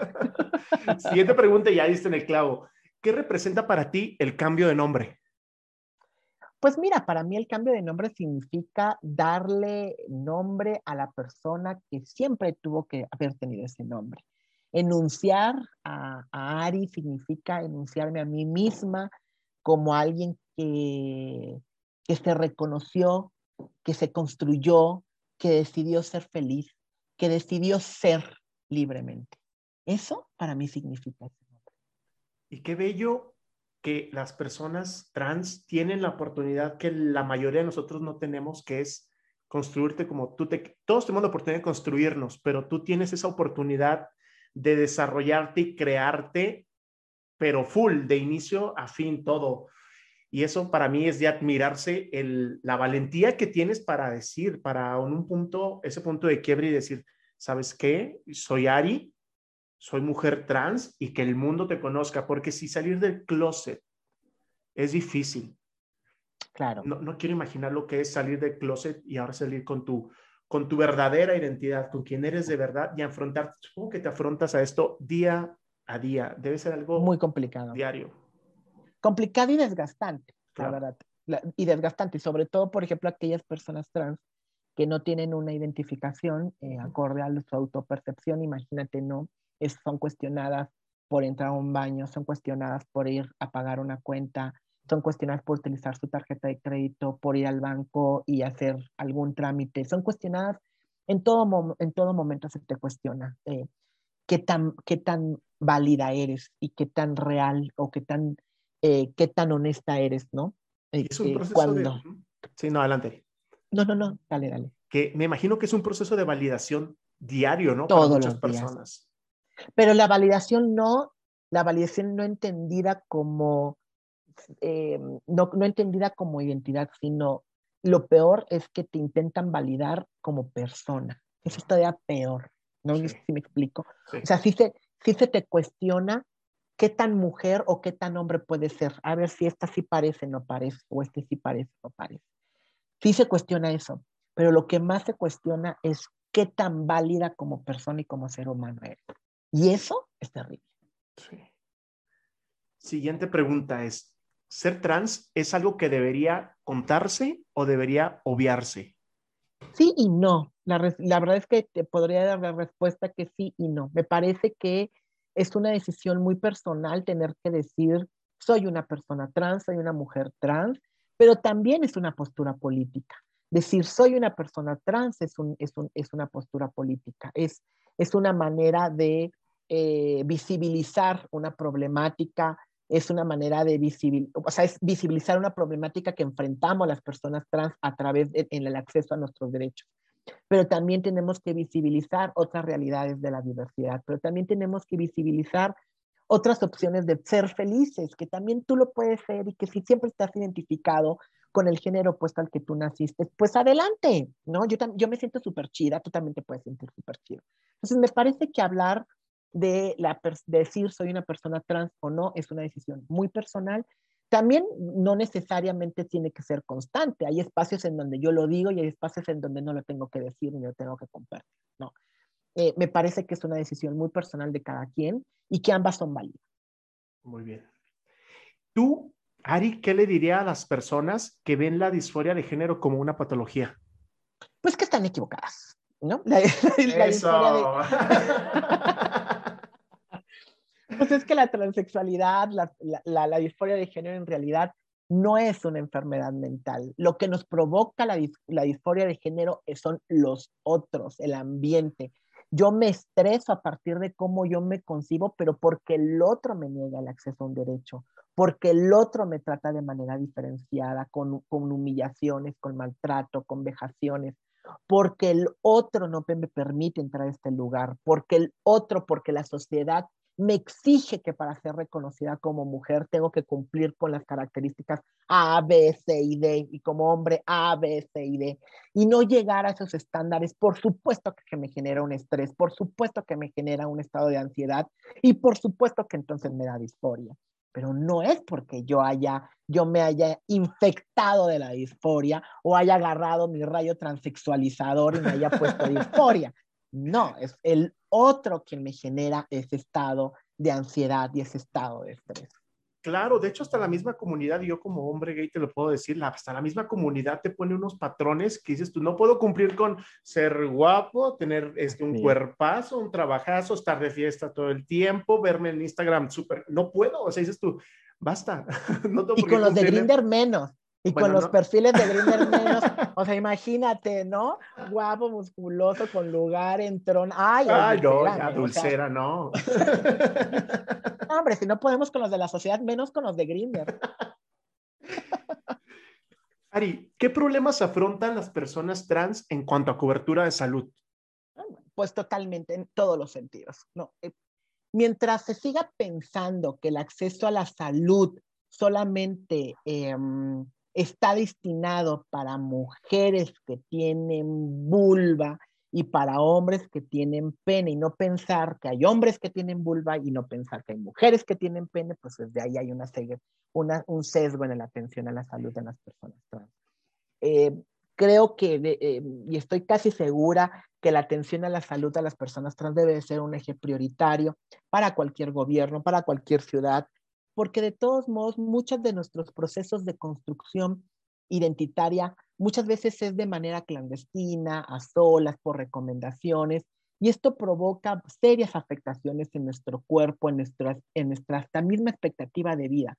Siguiente pregunta, ya diste en el clavo. ¿Qué representa para ti el cambio de nombre? Pues mira, para mí el cambio de nombre significa darle nombre a la persona que siempre tuvo que haber tenido ese nombre. Enunciar a, Ari significa enunciarme a mí misma como alguien que, que se reconoció, que se construyó, que decidió ser feliz, que decidió ser libremente. Eso para mí significa ese nombre. Y qué bello que las personas trans tienen la oportunidad que la mayoría de nosotros no tenemos, que es construirte como tú te... Todos tenemos la oportunidad de construirnos, pero tú tienes esa oportunidad de desarrollarte y crearte, pero full, de inicio a fin, todo. Y eso para mí es de admirarse el, la valentía que tienes para decir, para en un punto, ese punto de quiebre y decir, ¿sabes qué? Soy Ari, soy mujer trans y que el mundo te conozca, porque si salir del closet es difícil. Claro. No, no quiero imaginar lo que es salir del closet y ahora salir con tu, con tu verdadera identidad, con quien eres de verdad y afrontar, supongo que te afrontas a esto día a día. Debe ser algo muy complicado. Diario. Complicado y desgastante, la verdad. y desgastante, y sobre todo, por ejemplo, aquellas personas trans que no tienen una identificación eh, acorde a su autopercepción, imagínate, no, es, son cuestionadas por entrar a un baño, son cuestionadas por ir a pagar una cuenta, son cuestionadas por utilizar su tarjeta de crédito, por ir al banco y hacer algún trámite, son cuestionadas en todo, en todo momento se te cuestiona eh, qué, tan, qué tan válida eres y qué tan real o qué tan, eh, qué tan honesta eres, ¿no? es un eh, proceso cuando... de... Sí, no, adelante. No, no, no, dale, dale. Que me imagino que es un proceso de validación diario, ¿no? Para muchas personas. Pero la validación no, la validación no entendida como eh, no, no entendida como identidad, sino lo peor es que te intentan validar como persona. Eso es todavía peor, ¿no? sé Si me explico. O sea, si se, si se te cuestiona qué tan mujer o qué tan hombre puede ser. A ver si esta sí parece, no parece, o este sí parece, no parece. Sí se cuestiona eso, pero lo que más se cuestiona es qué tan válida como persona y como ser humano eres. Y eso es terrible. Sí. Siguiente pregunta es, ¿ser trans es algo que debería contarse o debería obviarse? Sí y no. La, la, verdad es que te podría dar la respuesta que sí y no. Me parece que es una decisión muy personal tener que decir, soy una persona trans, soy una mujer trans, pero también es una postura política. Decir, soy una persona trans es, es, es una postura política, es, es una manera de eh, visibilizar una problemática, es una manera de visibilizar, o sea, es visibilizar una problemática que enfrentamos las personas trans a través del el acceso a nuestros derechos. Pero también tenemos que visibilizar otras realidades de la diversidad, pero también tenemos que visibilizar otras opciones de ser felices, que también tú lo puedes ser y que si siempre estás identificado con el género opuesto al que tú naciste, pues adelante, ¿no? Yo, yo me siento súper chida, tú también te puedes sentir súper chido. Entonces, me parece que hablar de, la, decir soy una persona trans o no es una decisión muy personal. También no necesariamente tiene que ser constante. Hay espacios en donde yo lo digo y hay espacios en donde no lo tengo que decir ni lo tengo que compartir. No. Eh, me parece que es una decisión muy personal de cada quien y que ambas son válidas. Muy bien. Tú, Ari, ¿qué le diría a las personas que ven la disforia de género como una patología? Pues que están equivocadas, ¿no? La, disforia de... pues es que la transexualidad, la, la, la, disforia de género en realidad no es una enfermedad mental. Lo que nos provoca la, la disforia de género son los otros, el ambiente. Yo me estreso a partir de cómo yo me concibo, pero porque el otro me niega el acceso a un derecho, porque el otro me trata de manera diferenciada, con, con humillaciones, con maltrato, con vejaciones, porque el otro no me permite entrar a este lugar, porque el otro, porque la sociedad me exige que para ser reconocida como mujer tengo que cumplir con las características A, B, C y D, y como hombre A, B, C y D, y no llegar a esos estándares, por supuesto que me genera un estrés, por supuesto que me genera un estado de ansiedad, y por supuesto que entonces me da disforia. Pero no es porque yo haya, yo me haya infectado de la disforia o haya agarrado mi rayo transexualizador y me haya puesto disforia. No, es el otro quien me genera ese estado de ansiedad y ese estado de estrés. Claro, de hecho hasta la misma comunidad, yo como hombre gay te lo puedo decir, hasta la misma comunidad te pone unos patrones que dices tú, no puedo cumplir con ser guapo, tener este, un cuerpazo, un trabajazo, estar de fiesta todo el tiempo, verme en Instagram súper, no puedo, o sea, dices tú, basta. no y con los de Grinder menos. Y con los perfiles de Grindr menos, o sea, imagínate, ¿no? Guapo, musculoso, con lugar en trono. Ay, Ay no, ya, dulcera, no. no. Hombre, si no podemos con los de la sociedad, menos con los de Grindr. Ari, ¿qué problemas afrontan las personas trans en cuanto a cobertura de salud? Pues totalmente, en todos los sentidos. No, eh, mientras se siga pensando que el acceso a la salud solamente eh, está destinado para mujeres que tienen vulva y para hombres que tienen pene y no pensar que hay hombres que tienen vulva y no pensar que hay mujeres que tienen pene, pues desde ahí hay una, una un sesgo en la atención a la salud de las personas trans. Eh, creo que, eh, y estoy casi segura que la atención a la salud de las personas trans debe ser un eje prioritario para cualquier gobierno, para cualquier ciudad, porque de todos modos muchos de nuestros procesos de construcción identitaria muchas veces es de manera clandestina, a solas, por recomendaciones, y esto provoca serias afectaciones en nuestro cuerpo, en, nuestra, en nuestra hasta misma expectativa de vida.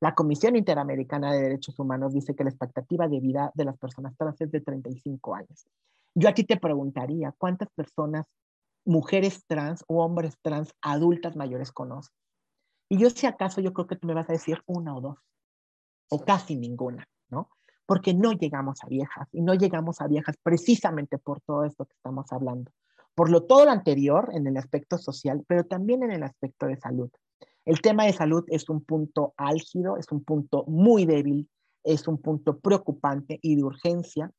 La Comisión Interamericana de Derechos Humanos dice que la expectativa de vida de las personas trans es de 35 años. Yo aquí te preguntaría, ¿cuántas personas, mujeres trans o hombres trans adultas mayores conoces? Y yo si acaso, yo creo que tú me vas a decir una o dos, o casi ninguna, ¿no? Porque no llegamos a viejas, y no llegamos a viejas precisamente por todo esto que estamos hablando. Por lo todo lo anterior en el aspecto social, pero también en el aspecto de salud. El tema de salud es un punto álgido, es un punto muy débil, es un punto preocupante y de urgencia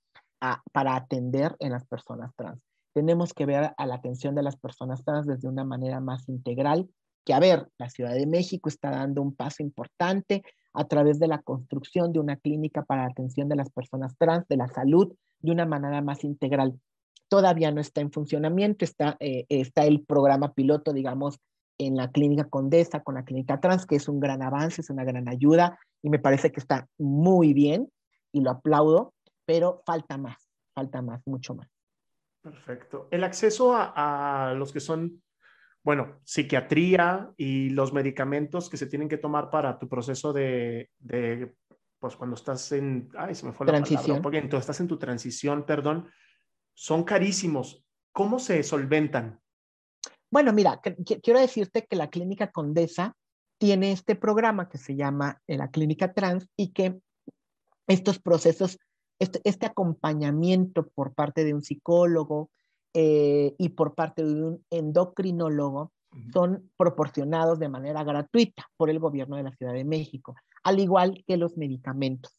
para atender en las personas trans. Tenemos que ver a la atención de las personas trans desde una manera más integral, que a ver, la Ciudad de México está dando un paso importante a través de la construcción de una clínica para la atención de las personas trans, de la salud, de una manera más integral. Todavía no está en funcionamiento, está, eh, está el programa piloto, digamos, en la clínica Condesa con la clínica trans, que es un gran avance, es una gran ayuda y me parece que está muy bien y lo aplaudo, pero falta más, falta más, mucho más. Perfecto. El acceso a, los que son, bueno, psiquiatría y los medicamentos que se tienen que tomar para tu proceso de, pues cuando estás en, ay, se me fue la transición. porque entonces estás en tu transición, perdón, son carísimos. ¿Cómo se solventan? Bueno, mira, quiero decirte que la Clínica Condesa tiene este programa que se llama eh, la Clínica Trans y que estos procesos, este, este acompañamiento por parte de un psicólogo eh, y por parte de un endocrinólogo son proporcionados de manera gratuita por el gobierno de la Ciudad de México, al igual que los medicamentos.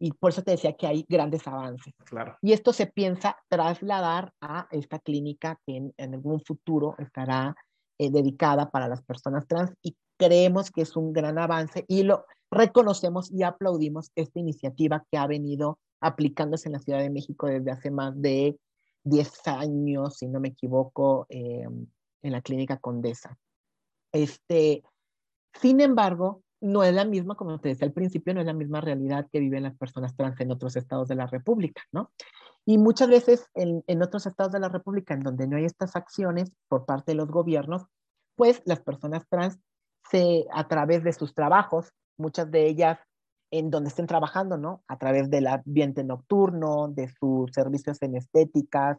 Y por eso te decía que hay grandes avances. Claro. Y esto se piensa trasladar a esta clínica que en, algún futuro estará eh, dedicada para las personas trans y creemos que es un gran avance y lo reconocemos y aplaudimos esta iniciativa que ha venido aplicándose en la Ciudad de México desde hace más de 10 años, si no me equivoco, eh, en la clínica Condesa. Este, sin embargo, no es la misma, como te decía al principio, no es la misma realidad que viven las personas trans en otros estados de la República, ¿no? Y muchas veces en, en, otros estados de la República, en donde no hay estas acciones por parte de los gobiernos, pues las personas trans, se, a través de sus trabajos, muchas de ellas en donde estén trabajando, ¿no? A través del ambiente nocturno, de sus servicios en estéticas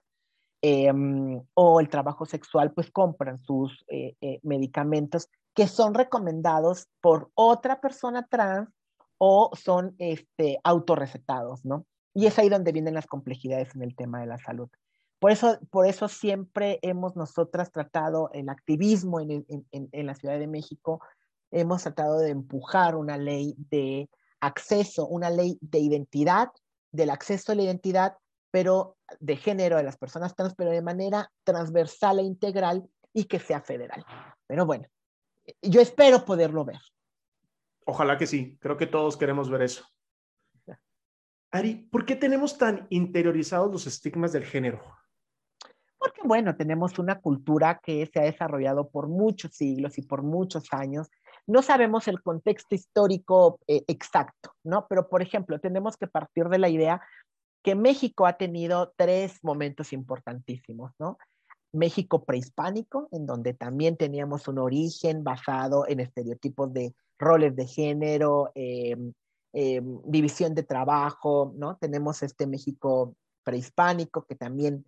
em, o el trabajo sexual, pues compran sus eh, eh, medicamentos que son recomendados por otra persona trans o son este, autorrecetados, ¿no? Y es ahí donde vienen las complejidades en el tema de la salud. Por eso, por eso siempre hemos nosotras tratado el activismo en, en, en la Ciudad de México, hemos tratado de empujar una ley de acceso, una ley de identidad, del acceso a la identidad, pero de género de las personas trans, pero de manera transversal e integral y que sea federal. Pero bueno, yo espero poderlo ver. Ojalá que sí, creo que todos queremos ver eso. Ari, ¿por qué tenemos tan interiorizados los estigmas del género? Porque, bueno, tenemos una cultura que se ha desarrollado por muchos siglos y por muchos años. No sabemos el contexto histórico eh, exacto, ¿no? Pero, por ejemplo, tenemos que partir de la idea que México ha tenido tres momentos importantísimos, ¿no? México prehispánico, en donde también teníamos un origen basado en estereotipos de roles de género, em, em, división de trabajo, ¿no? Tenemos este México prehispánico que también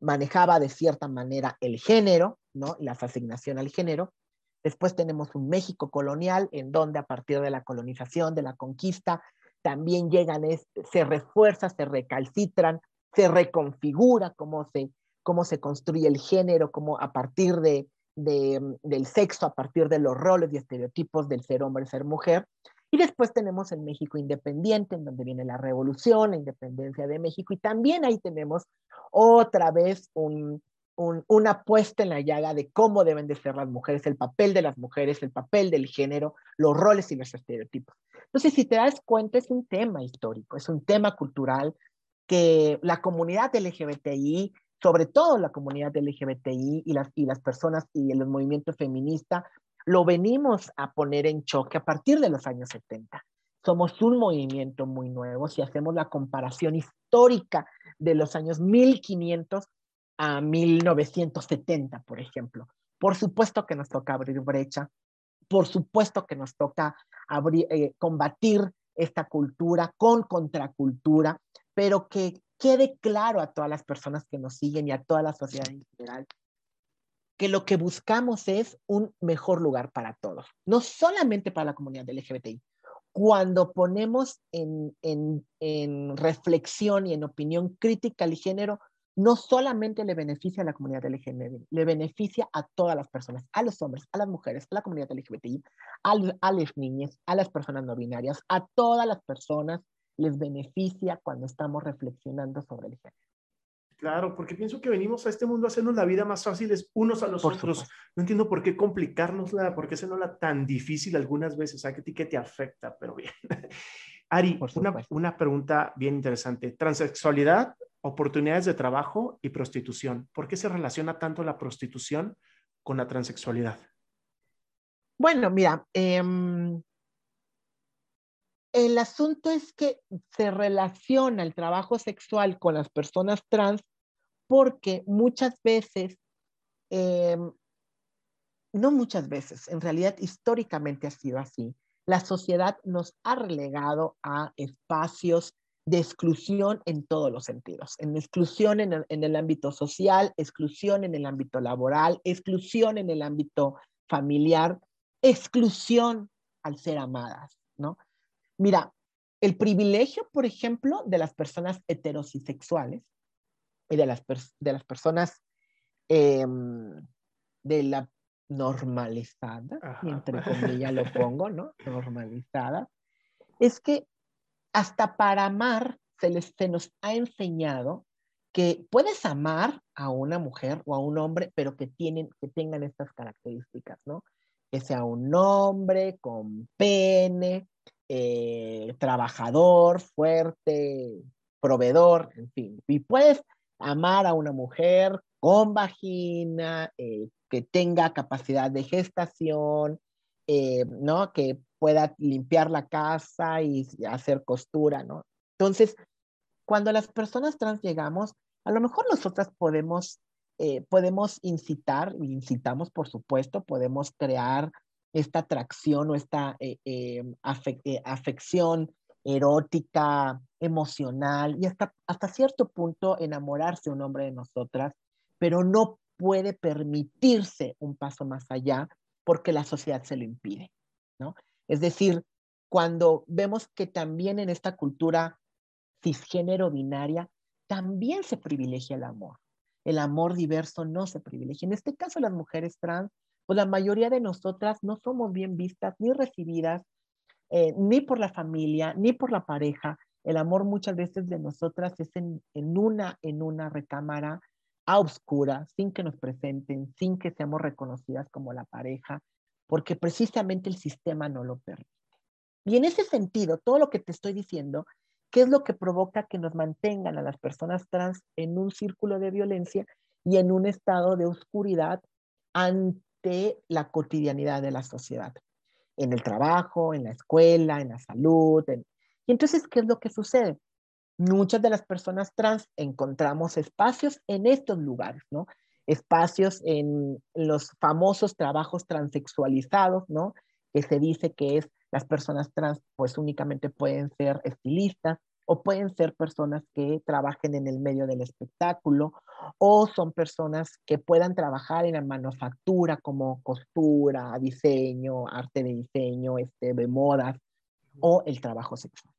manejaba de cierta manera el género, ¿no? La asignación al género. Después tenemos un México colonial, en donde a partir de la colonización, de la conquista, también llegan, se refuerza, se recalcitran, se reconfigura cómo se cómo se construye el género, cómo a partir de, del sexo, a partir de los roles y estereotipos del ser hombre, ser mujer. Y después tenemos el México independiente, en donde viene la revolución, la independencia de México, y también ahí tenemos otra vez un, una puesta en la llaga de cómo deben de ser las mujeres, el papel de las mujeres, el papel del género, los roles y los estereotipos. Entonces, si te das cuenta, es un tema histórico, es un tema cultural que la comunidad LGBTI, sobre todo la comunidad LGBTI y las, y las personas y el movimiento feminista, lo venimos a poner en choque a partir de los años 70. Somos un movimiento muy nuevo. Si hacemos la comparación histórica de los años 1500 a 1970, por ejemplo, por supuesto que nos toca abrir brecha, por supuesto que nos toca eh, combatir esta cultura con contracultura, pero que quede claro a todas las personas que nos siguen y a toda la sociedad en general que lo que buscamos es un mejor lugar para todos, no solamente para la comunidad LGBTI. Cuando ponemos en, en, en reflexión y en opinión crítica el género, no solamente le beneficia a la comunidad LGBT, le beneficia a todas las personas, a los hombres, a las mujeres, a la comunidad LGBTI, a, a las niñas, a las personas no binarias, a todas las personas les beneficia cuando estamos reflexionando sobre el género. Claro, porque pienso que venimos a este mundo a hacernos la vida más fácil unos a los otros. No entiendo por qué complicárnosla, por qué hacernosla tan difícil algunas veces. ¿A ti qué te afecta? Pero bien. Ari, una, una pregunta bien interesante. Transexualidad oportunidades de trabajo y prostitución. ¿Por qué se relaciona tanto la prostitución con la transexualidad? Bueno, mira, em, el asunto es que se relaciona el trabajo sexual con las personas trans porque muchas veces, em, no muchas veces, en realidad históricamente ha sido así, la sociedad nos ha relegado a espacios de exclusión en todos los sentidos, en exclusión en el, ámbito social, exclusión en el ámbito laboral, exclusión en el ámbito familiar, exclusión al ser amadas, ¿no? Mira, el privilegio, por ejemplo, de las personas heterosexuales y de las, de las personas em, de la normalizada, y entre comillas lo pongo, ¿no? Normalizada, es que hasta para amar se, les, se nos ha enseñado que puedes amar a una mujer o a un hombre, pero que, tienen, que tengan estas características, ¿no? Que sea un hombre con pene, eh, trabajador, fuerte, proveedor, en fin. Y puedes amar a una mujer con vagina, eh, que tenga capacidad de gestación, eh, ¿no? Que pueda limpiar la casa y hacer costura, ¿no? Entonces, cuando las personas trans llegamos, a lo mejor nosotras podemos, eh, podemos incitar, incitamos por supuesto, podemos crear esta atracción o esta eh, eh, afección erótica, emocional y hasta, hasta cierto punto enamorarse un hombre de nosotras, pero no puede permitirse un paso más allá porque la sociedad se lo impide, ¿no? Es decir, cuando vemos que también en esta cultura cisgénero binaria, también se privilegia el amor. El amor diverso no se privilegia. En este caso, las mujeres trans, pues la mayoría de nosotras no somos bien vistas ni recibidas, eh, ni por la familia, ni por la pareja. El amor muchas veces de nosotras es en, una, en una recámara a oscura, sin que nos presenten, sin que seamos reconocidas como la pareja, porque precisamente el sistema no lo permite. Y en ese sentido, todo lo que te estoy diciendo, ¿qué es lo que provoca que nos mantengan a las personas trans en un círculo de violencia y en un estado de oscuridad ante la cotidianidad de la sociedad? En el trabajo, en la escuela, en la salud. Y entonces, ¿qué es lo que sucede? Muchas de las personas trans encontramos espacios en estos lugares, ¿no? Espacios en los famosos trabajos transexualizados, ¿no? Que se dice que es las personas trans pues únicamente pueden ser estilistas o pueden ser personas que trabajen en el medio del espectáculo o son personas que puedan trabajar en la manufactura como costura, diseño, arte de diseño, este, de modas o el trabajo sexual.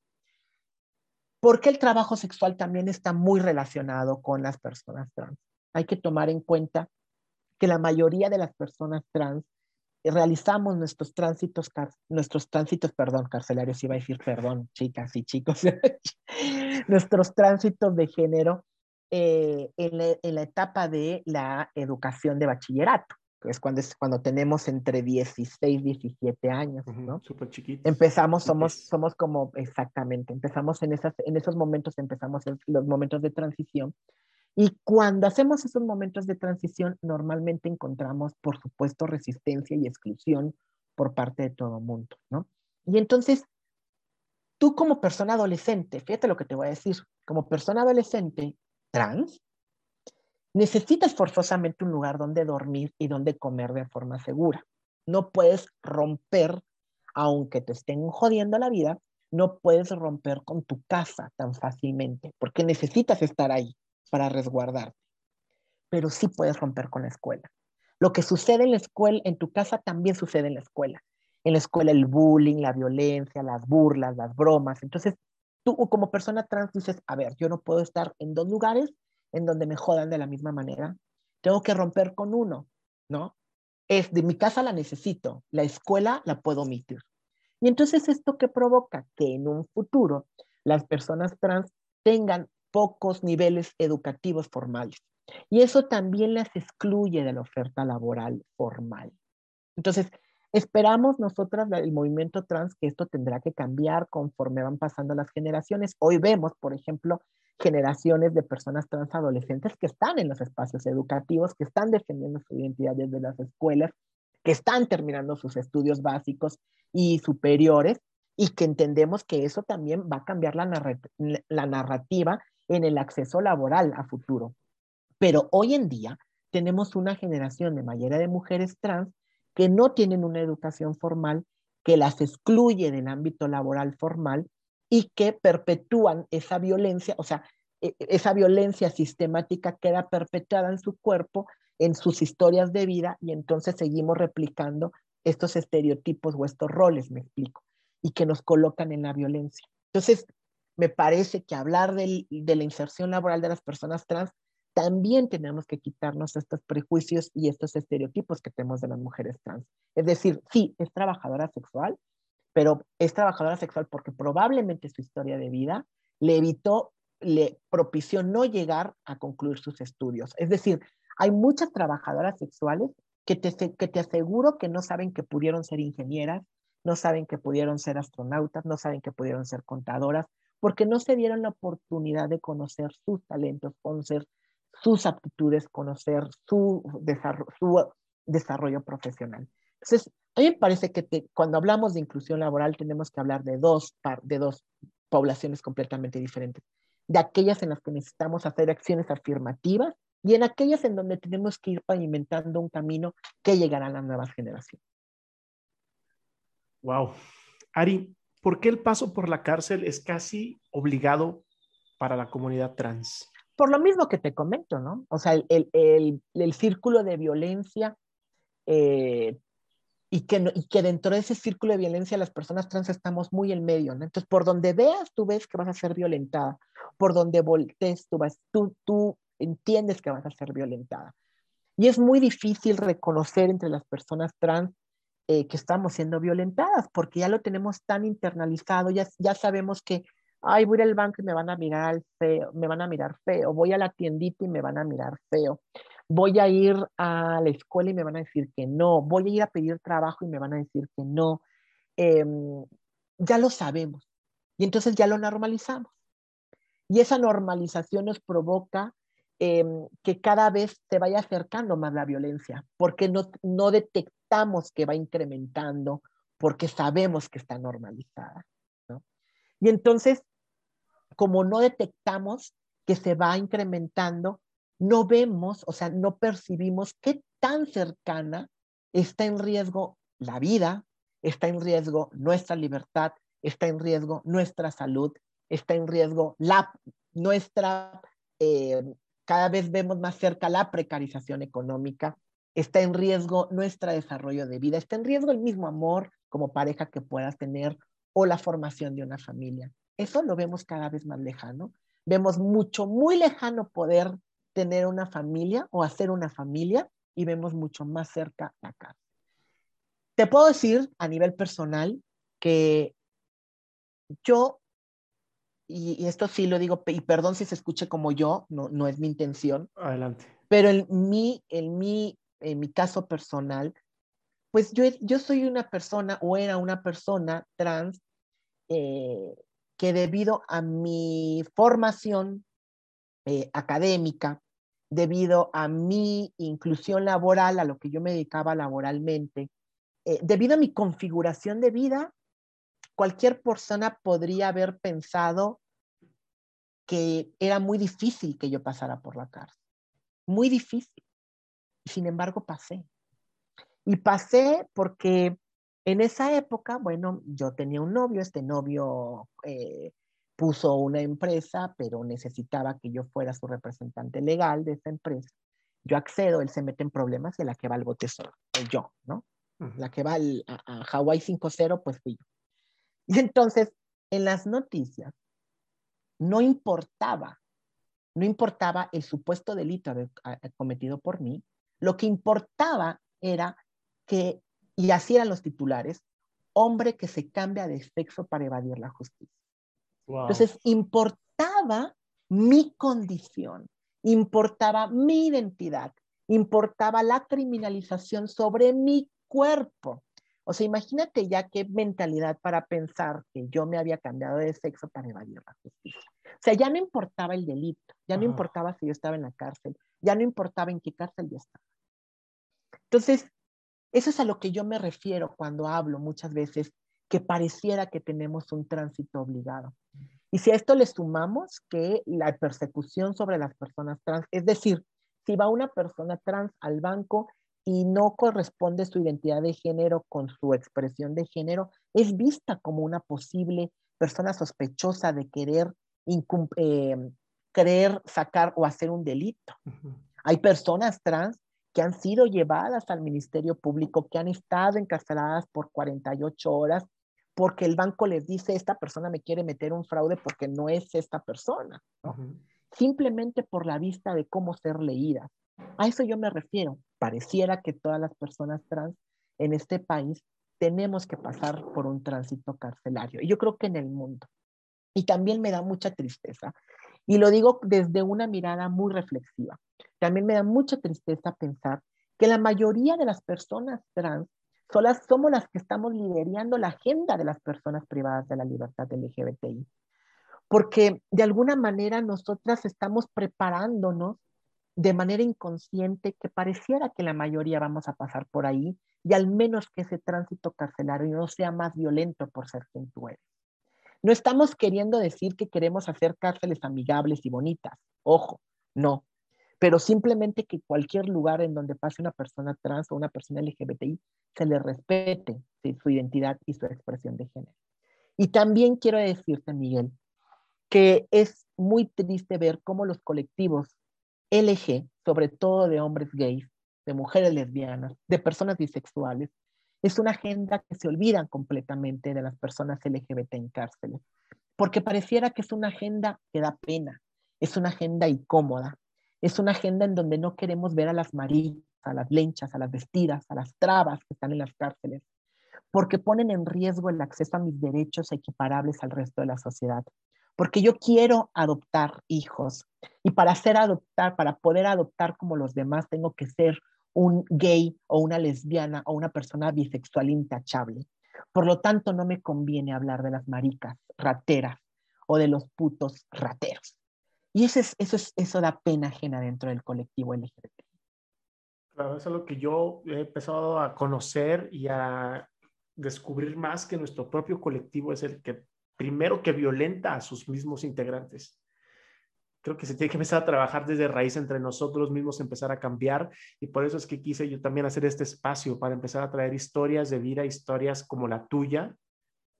Porque el trabajo sexual también está muy relacionado con las personas trans hay que tomar en cuenta que la mayoría de las personas trans realizamos nuestros tránsitos, nuestros tránsitos, perdón, carcelarios, iba a decir perdón, chicas y chicos, nuestros tránsitos de género eh, en, la, etapa de la educación de bachillerato, que es cuando, es cuando tenemos entre 16 y 17 años, ¿no? Súper chiquitos. Empezamos, somos, somos como, exactamente, empezamos en, esas, en esos momentos, empezamos en los momentos de transición, y cuando hacemos esos momentos de transición, normalmente encontramos, por supuesto, resistencia y exclusión por parte de todo mundo, ¿no? Y entonces, tú como persona adolescente, fíjate lo que te voy a decir, como persona adolescente trans, necesitas forzosamente un lugar donde dormir y donde comer de forma segura. No puedes romper, aunque te estén jodiendo la vida, no puedes romper con tu casa tan fácilmente, porque necesitas estar ahí para resguardarte. Pero sí puedes romper con la escuela. Lo que sucede en la escuela, en tu casa, también sucede en la escuela. En la escuela el bullying, la violencia, las burlas, las bromas. Entonces, tú como persona trans dices, a ver, yo no puedo estar en dos lugares en donde me jodan de la misma manera. Tengo que romper con uno, ¿no? Es de mi casa la necesito, la escuela la puedo omitir. Y entonces esto que provoca que en un futuro las personas trans tengan pocos niveles educativos formales. Y eso también las excluye de la oferta laboral formal. Entonces, esperamos nosotras, el movimiento trans, que esto tendrá que cambiar conforme van pasando las generaciones. Hoy vemos, por ejemplo, generaciones de personas trans adolescentes que están en los espacios educativos, que están defendiendo su identidad desde las escuelas, que están terminando sus estudios básicos y superiores y que entendemos que eso también va a cambiar la, la narrativa en el acceso laboral a futuro. Pero hoy en día tenemos una generación de mayoría de mujeres trans que no tienen una educación formal, que las excluye del ámbito laboral formal y que perpetúan esa violencia, o sea, e, e, esa violencia sistemática queda perpetuada en su cuerpo, en sus historias de vida, y entonces seguimos replicando estos estereotipos o estos roles, me explico, y que nos colocan en la violencia. Entonces, me parece que hablar de la inserción laboral de las personas trans, también tenemos que quitarnos estos prejuicios y estos estereotipos que tenemos de las mujeres trans. Es decir, sí, es trabajadora sexual, pero es trabajadora sexual porque probablemente su historia de vida le evitó, le propició no llegar a concluir sus estudios. Es decir, hay muchas trabajadoras sexuales que te, que te aseguro que no saben que pudieron ser ingenieras, no saben que pudieron ser astronautas, no saben que pudieron ser contadoras, porque no se dieron la oportunidad de conocer sus talentos, conocer sus aptitudes, conocer su desarrollo, profesional. Entonces, a mí me parece que cuando hablamos de inclusión laboral tenemos que hablar de dos, de dos poblaciones completamente diferentes, de aquellas en las que necesitamos hacer acciones afirmativas y en aquellas en donde tenemos que ir pavimentando un camino que llegará a las nuevas generaciones. Wow. Ari, ¿por qué el paso por la cárcel es casi obligado para la comunidad trans? Por lo mismo que te comento, ¿no? O sea, el, el, el, círculo de violencia eh, y, que, y que dentro de ese círculo de violencia las personas trans estamos muy en medio, ¿no? Entonces, por donde veas, tú ves que vas a ser violentada. Por donde voltees, tú, vas, tú, tú entiendes que vas a ser violentada. Y es muy difícil reconocer entre las personas trans eh, que estamos siendo violentadas, porque ya lo tenemos tan internalizado, ya, ya sabemos que, ay, voy al banco y me van a mirar feo, me van a mirar feo, voy a la tiendita y me van a mirar feo, voy a ir a la escuela y me van a decir que no, voy a ir a pedir trabajo y me van a decir que no. Em, ya lo sabemos y entonces ya lo normalizamos. Y esa normalización nos provoca em, que cada vez se vaya acercando más la violencia, porque no, no detectamos que va incrementando porque sabemos que está normalizada. ¿no? Y entonces, como no detectamos que se va incrementando, no vemos, o sea, no percibimos qué tan cercana está en riesgo la vida, está en riesgo nuestra libertad, está en riesgo nuestra salud, está en riesgo la, nuestra, eh, cada vez vemos más cerca la precarización económica, está en riesgo nuestro desarrollo de vida, está en riesgo el mismo amor como pareja que puedas tener o la formación de una familia. Eso lo vemos cada vez más lejano. Vemos mucho, muy lejano poder tener una familia o hacer una familia y vemos mucho más cerca la casa. te puedo decir a nivel personal que yo, y, esto sí lo digo, y perdón si se escuche como yo, no, no es mi intención. Adelante. Pero en mi, en mi, en mi caso personal, pues yo, yo soy una persona o era una persona trans eh, que debido a mi formación eh, académica, debido a mi inclusión laboral, a lo que yo me dedicaba laboralmente, eh, debido a mi configuración de vida, cualquier persona podría haber pensado que era muy difícil que yo pasara por la cárcel. Muy difícil. Sin embargo, pasé. Y pasé porque en esa época, bueno, yo tenía un novio, este novio eh, puso una empresa, pero necesitaba que yo fuera su representante legal de esa empresa. Yo accedo, él se mete en problemas y la que va al bote soy yo, ¿no? La que va a, Hawaii 5-0, pues fui yo. Y entonces, en las noticias, no importaba, no importaba el supuesto delito cometido por mí, lo que importaba era que, y así eran los titulares, hombre que se cambia de sexo para evadir la justicia. Entonces, importaba mi condición, importaba mi identidad, importaba la criminalización sobre mi cuerpo. O sea, imagínate ya qué mentalidad para pensar que yo me había cambiado de sexo para evadir la justicia. O sea, ya no importaba el delito, ya no importaba si yo estaba en la cárcel, ya no importaba en qué cárcel yo estaba. Entonces, eso es a lo que yo me refiero cuando hablo muchas veces que pareciera que tenemos un tránsito obligado. Y si a esto le sumamos que la persecución sobre las personas trans, es decir, si va una persona trans al banco y no corresponde su identidad de género con su expresión de género, es vista como una posible persona sospechosa de querer, eh, querer sacar o hacer un delito. Hay personas trans que han sido llevadas al Ministerio Público, que han estado encarceladas por 48 horas porque el banco les dice, esta persona me quiere meter un fraude porque no es esta persona, simplemente por la vista de cómo ser leídas. A eso yo me refiero. Pareciera que todas las personas trans en este país tenemos que pasar por un tránsito carcelario. Y yo creo que en el mundo. Y también me da mucha tristeza. Y lo digo desde una mirada muy reflexiva. También me da mucha tristeza pensar que la mayoría de las personas trans somos las que estamos liderando la agenda de las personas privadas de la libertad LGBTI. Porque de alguna manera nosotras estamos preparándonos de manera inconsciente que pareciera que la mayoría vamos a pasar por ahí y al menos que ese tránsito carcelario no sea más violento por ser quien tú eres. No estamos queriendo decir que queremos hacer cárceles amigables y bonitas. Ojo, no pero simplemente que cualquier lugar en donde pase una persona trans o una persona LGBTI se le respete su identidad y su expresión de género. Y también quiero decirte, Miguel, que es muy triste ver cómo los colectivos LG, sobre todo de hombres gays, de mujeres lesbianas, de personas bisexuales, es una agenda que se olvida completamente de las personas LGBT en cárceles, porque pareciera que es una agenda que da pena, es una agenda incómoda, es una agenda en donde no queremos ver a las maricas, a las lenchas, a las vestidas, a las trabas que están en las cárceles, porque ponen en riesgo el acceso a mis derechos equiparables al resto de la sociedad. Porque yo quiero adoptar hijos y para ser adoptar, para poder adoptar como los demás, tengo que ser un gay o una lesbiana o una persona bisexual intachable. Por lo tanto, no me conviene hablar de las maricas rateras o de los putos rateros. Y eso, es, eso, es, eso da pena ajena dentro del colectivo LGBT. Claro, eso es lo que yo he empezado a conocer y a descubrir más que nuestro propio colectivo es el que primero que violenta a sus mismos integrantes. Creo que se tiene que empezar a trabajar desde raíz entre nosotros mismos, empezar a cambiar y por eso es que quise yo también hacer este espacio para empezar a traer historias de vida, historias como la tuya,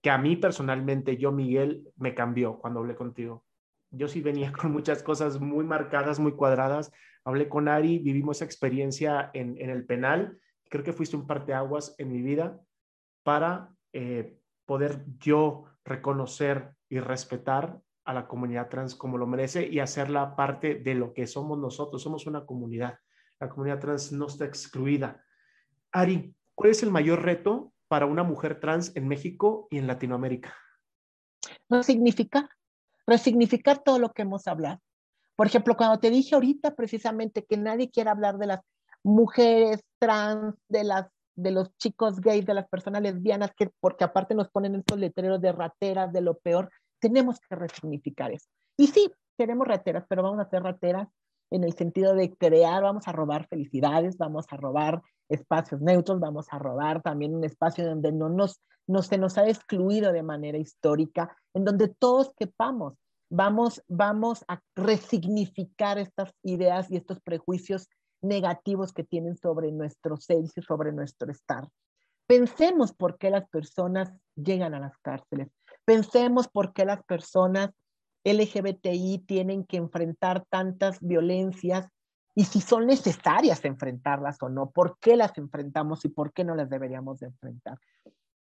que a mí personalmente, yo Miguel, me cambió cuando hablé contigo yo sí venía con muchas cosas muy marcadas, muy cuadradas. Hablé con Ari, vivimos esa experiencia en, el penal. Creo que fuiste un parteaguas en mi vida para eh, poder yo reconocer y respetar a la comunidad trans como lo merece y hacerla parte de lo que somos nosotros. Somos una comunidad. La comunidad trans no está excluida. Ari, ¿cuál es el mayor reto para una mujer trans en México y en Latinoamérica? Resignificar, resignificar todo lo que hemos hablado. Por ejemplo, cuando te dije ahorita precisamente que nadie quiere hablar de las mujeres trans, de las de los chicos gays, de las personas lesbianas, que porque aparte nos ponen estos letreros de rateras, de lo peor, tenemos que resignificar eso. Y sí, tenemos rateras, pero vamos a hacer rateras en el sentido de crear, vamos a robar felicidades, vamos a robar espacios neutros, vamos a robar también un espacio donde no, nos, no se nos ha excluido de manera histórica, en donde todos quepamos. Vamos, vamos a resignificar estas ideas y estos prejuicios negativos que tienen sobre nuestro ser y sobre nuestro estar. Pensemos por qué las personas llegan a las cárceles. Pensemos por qué las personas LGBTI tienen que enfrentar tantas violencias y si son necesarias enfrentarlas o no, por qué las enfrentamos y por qué no las deberíamos de enfrentar.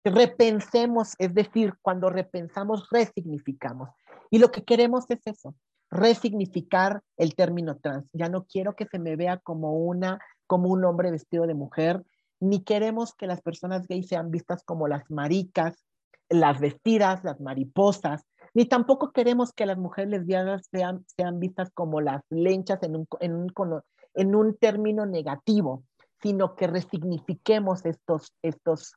Repensemos, es decir, cuando repensamos, resignificamos. Y lo que queremos es eso, resignificar el término trans. Ya no quiero que se me vea como una como un hombre vestido de mujer, ni queremos que las personas gays sean vistas como las maricas, las vestidas, las mariposas, ni tampoco queremos que las mujeres lesbianas sean, sean vistas como las lenchas en un, en, un, en un término negativo, sino que resignifiquemos estos, estos,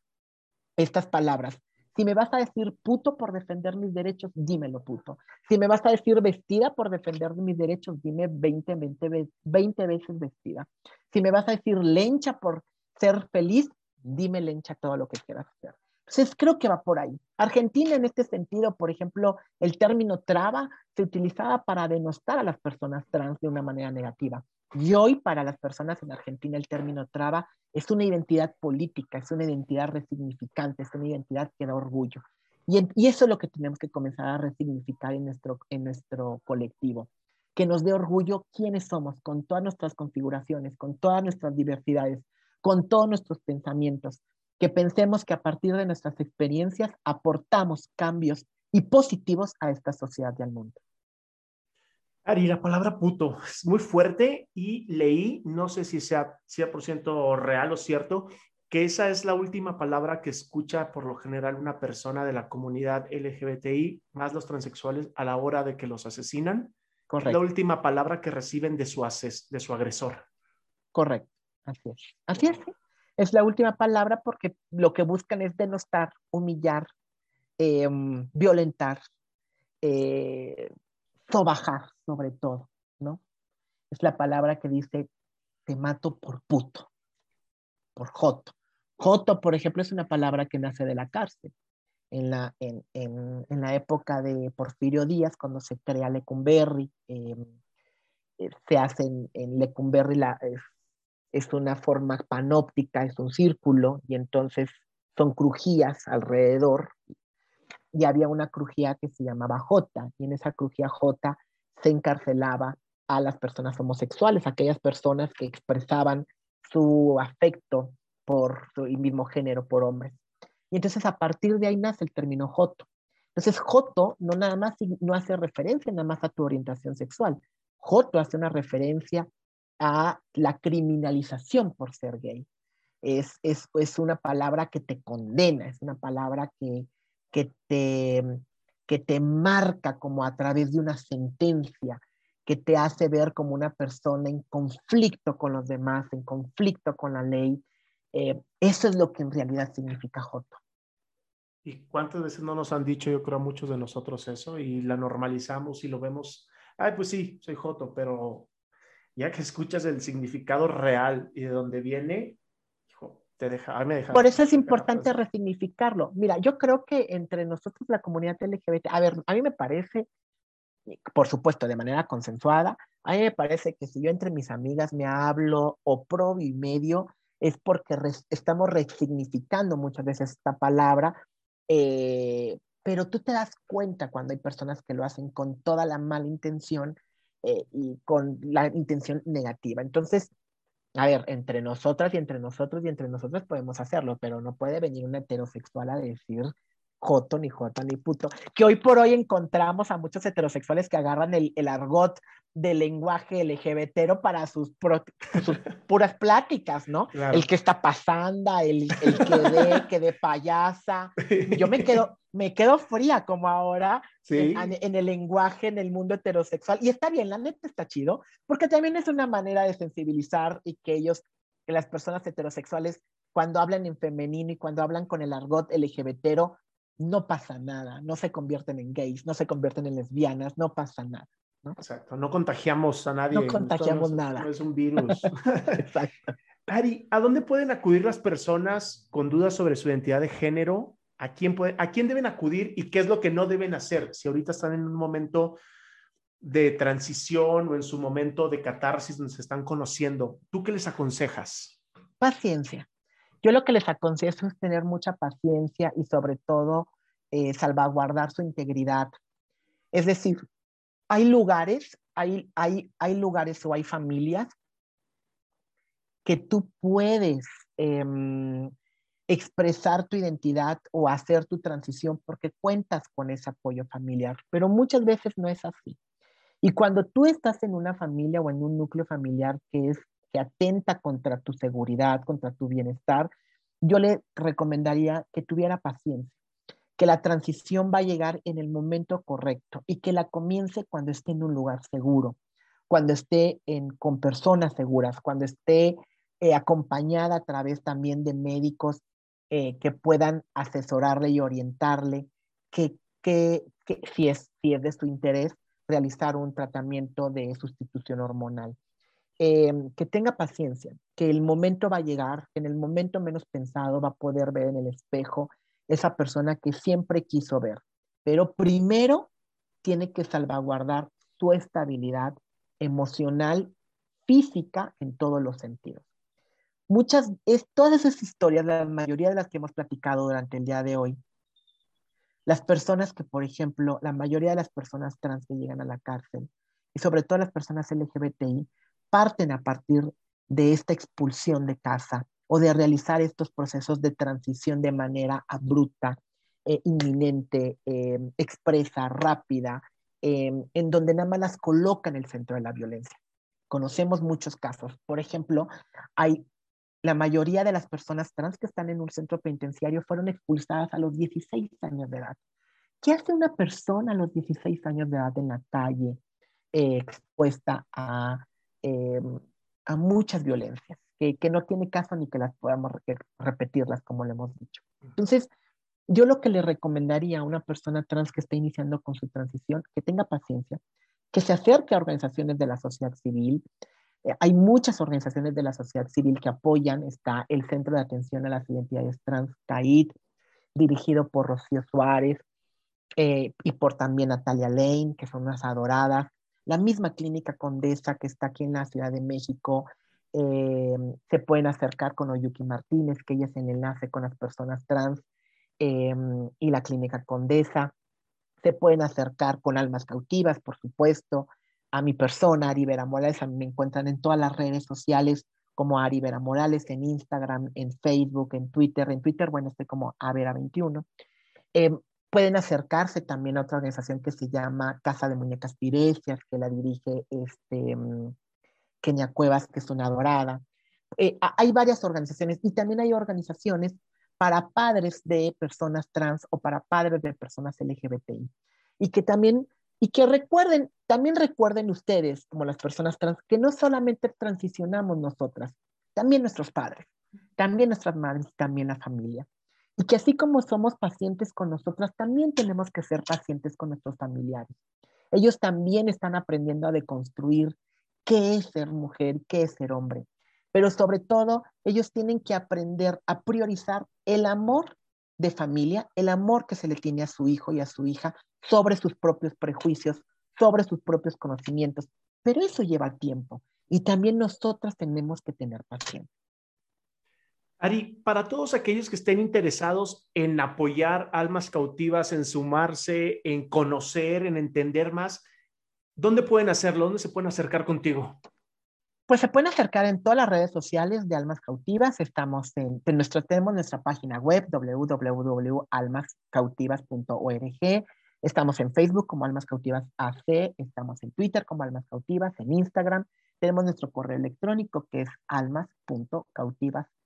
estas palabras. Si me vas a decir puto por defender mis derechos, dímelo puto. Si me vas a decir vestida por defender mis derechos, dime 20, 20, 20 veces vestida. Si me vas a decir lencha por ser feliz, dime lencha todo lo que quieras hacer. Entonces creo que va por ahí. Argentina en este sentido, por ejemplo, el término traba se utilizaba para denostar a las personas trans de una manera negativa. Y hoy para las personas en Argentina el término traba es una identidad política, es una identidad resignificante, es una identidad que da orgullo. Y, eso es lo que tenemos que comenzar a resignificar en nuestro, en nuestro colectivo, que nos dé orgullo quiénes somos, con todas nuestras configuraciones, con todas nuestras diversidades, con todos nuestros pensamientos, que pensemos que a partir de nuestras experiencias aportamos cambios y positivos a esta sociedad y al mundo. Ari, la palabra puto es muy fuerte y leí, no sé si sea 100% real o cierto, que esa es la última palabra que escucha por lo general una persona de la comunidad LGBTI, más los transexuales, a la hora de que los asesinan. Correcto. Es la última palabra que reciben de su, de su agresor. Correcto, así es. Así es. Es la última palabra porque lo que buscan es denostar, humillar, em, violentar, eh, sobajar sobre todo, ¿no? Es la palabra que dice, te mato por puto, por joto. Joto, por ejemplo, es una palabra que nace de la cárcel. En la, en, en, en la época de Porfirio Díaz, cuando se crea Lecumberri, em, eh, se hace en, Lecumberri, la, es, es una forma panóptica, es un círculo, y entonces son crujías alrededor, y había una crujía que se llamaba J, y en esa crujía J se encarcelaba a las personas homosexuales, aquellas personas que expresaban su afecto por su mismo género, por hombres. Y entonces a partir de ahí nace el término Joto. Entonces Joto no nada más no hace referencia nada más a tu orientación sexual. Joto hace una referencia a la criminalización por ser gay. Es, es, es una palabra que te condena, es una palabra que, que te, que te marca como a través de una sentencia, que te hace ver como una persona en conflicto con los demás, en conflicto con la ley. Eh, eso es lo que en realidad significa Joto. ¿Y cuántas veces no nos han dicho, yo creo, a muchos de nosotros eso y la normalizamos y lo vemos? Ay, pues sí, soy Joto, pero ya que escuchas el significado real y de dónde viene, por eso es importante resignificarlo. Mira, yo creo que entre nosotros, la comunidad LGBT, a ver, a mí me parece, por supuesto, de manera consensuada, a mí me parece que si yo entre mis amigas me hablo o pro y medio, es porque estamos resignificando muchas veces esta palabra, eh, pero tú te das cuenta cuando hay personas que lo hacen con toda la mala intención eh, y con la intención negativa. Entonces, a ver, entre nosotras y entre nosotros y entre nosotros podemos hacerlo, pero no puede venir un heterosexual a decir joto, ni joto, ni puto, que hoy por hoy encontramos a muchos heterosexuales que agarran el, el argot del lenguaje LGBT para sus, sus puras pláticas, ¿no? El que está pasando, el, el que de, que de payasa. Yo me quedo, me quedo fría como ahora en, el lenguaje, en el mundo heterosexual. Y está bien, la neta está chido, porque también es una manera de sensibilizar y que ellos, que las personas heterosexuales, cuando hablan en femenino y cuando hablan con el argot LGBT, no pasa nada, no se convierten en gays, no se convierten en lesbianas, no pasa nada. ¿no? Exacto, no contagiamos a nadie. No contagiamos nada. No es un virus. Exacto. Ari, ¿a dónde pueden acudir las personas con dudas sobre su identidad de género? ¿A quién, puede, ¿A quién deben acudir y qué es lo que no deben hacer? Si ahorita están en un momento de transición o en su momento de catarsis donde se están conociendo, ¿tú qué les aconsejas? Paciencia. Yo lo que les aconsejo es tener mucha paciencia y sobre todo eh, salvaguardar su integridad. Es decir, hay lugares, hay, hay, hay lugares o hay familias que tú puedes em, expresar tu identidad o hacer tu transición porque cuentas con ese apoyo familiar, pero muchas veces no es así. Y cuando tú estás en una familia o en un núcleo familiar que es que atenta contra tu seguridad, contra tu bienestar, yo le recomendaría que tuviera paciencia, que la transición va a llegar en el momento correcto y que la comience cuando esté en un lugar seguro, cuando esté con personas seguras, cuando esté eh, acompañada a través también de médicos eh, que puedan asesorarle y orientarle, que, si, es, si es de su interés, realizar un tratamiento de sustitución hormonal. Em, que tenga paciencia, que el momento va a llegar, que en el momento menos pensado va a poder ver en el espejo esa persona que siempre quiso ver. Pero primero tiene que salvaguardar su estabilidad emocional, física, en todos los sentidos. Muchas, es, todas esas historias, la mayoría de las que hemos platicado durante el día de hoy, las personas que, por ejemplo, la mayoría de las personas trans que llegan a la cárcel, y sobre todo las personas LGBTI, parten a partir de esta expulsión de casa o de realizar estos procesos de transición de manera abrupta, eh, inminente, eh, expresa, rápida, em, en donde nada más las coloca en el centro de la violencia. Conocemos muchos casos. Por ejemplo, hay la mayoría de las personas trans que están en un centro penitenciario fueron expulsadas a los 16 años de edad. ¿Qué hace una persona a los 16 años de edad en la calle eh, expuesta a Em, a muchas violencias, que, que, no tiene caso ni que las podamos repetirlas como le hemos dicho. Entonces, yo lo que le recomendaría a una persona trans que esté iniciando con su transición, que tenga paciencia, que se acerque a organizaciones de la sociedad civil. Eh, hay muchas organizaciones de la sociedad civil que apoyan. Está el Centro de Atención a las Identidades Trans, CAID, dirigido por Rocío Suárez eh, y por también Natalia Lane, que son unas adoradas la misma clínica Condesa que está aquí en la Ciudad de México, eh, se pueden acercar con Oyuki Martínez, que ella es el enlace con las personas trans, eh, y la clínica Condesa. Se pueden acercar con Almas Cautivas, por supuesto, a mi persona, Ari Vera Morales. A mí me encuentran en todas las redes sociales como Ari Vera Morales, en Instagram, en Facebook, en Twitter. En Twitter, bueno, estoy como Avera21. Pueden acercarse también a otra organización que se llama Casa de Muñecas Tiresias, que la dirige este, mm, Kenia Cuevas, que es una adorada. Eh, hay varias organizaciones y también hay organizaciones para padres de personas trans o para padres de personas LGBTI. Y que también, y que recuerden, también recuerden ustedes, como las personas trans, que no solamente transicionamos nosotras, también nuestros padres, también nuestras madres, también la familia. Y que así como somos pacientes con nosotras, también tenemos que ser pacientes con nuestros familiares. Ellos también están aprendiendo a deconstruir qué es ser mujer, qué es ser hombre. Pero sobre todo, ellos tienen que aprender a priorizar el amor de familia, el amor que se le tiene a su hijo y a su hija sobre sus propios prejuicios, sobre sus propios conocimientos. Pero eso lleva tiempo y también nosotras tenemos que tener paciencia. Ari, para todos aquellos que estén interesados en apoyar almas cautivas, en sumarse, en conocer, en entender más, ¿dónde pueden hacerlo? ¿Dónde se pueden acercar contigo? Pues se pueden acercar en todas las redes sociales de Almas Cautivas. Estamos en, tenemos nuestra página web www.almascautivas.org. Estamos en Facebook como Almas Cautivas AC, estamos en Twitter como Almas Cautivas, en Instagram. Tenemos nuestro correo electrónico que es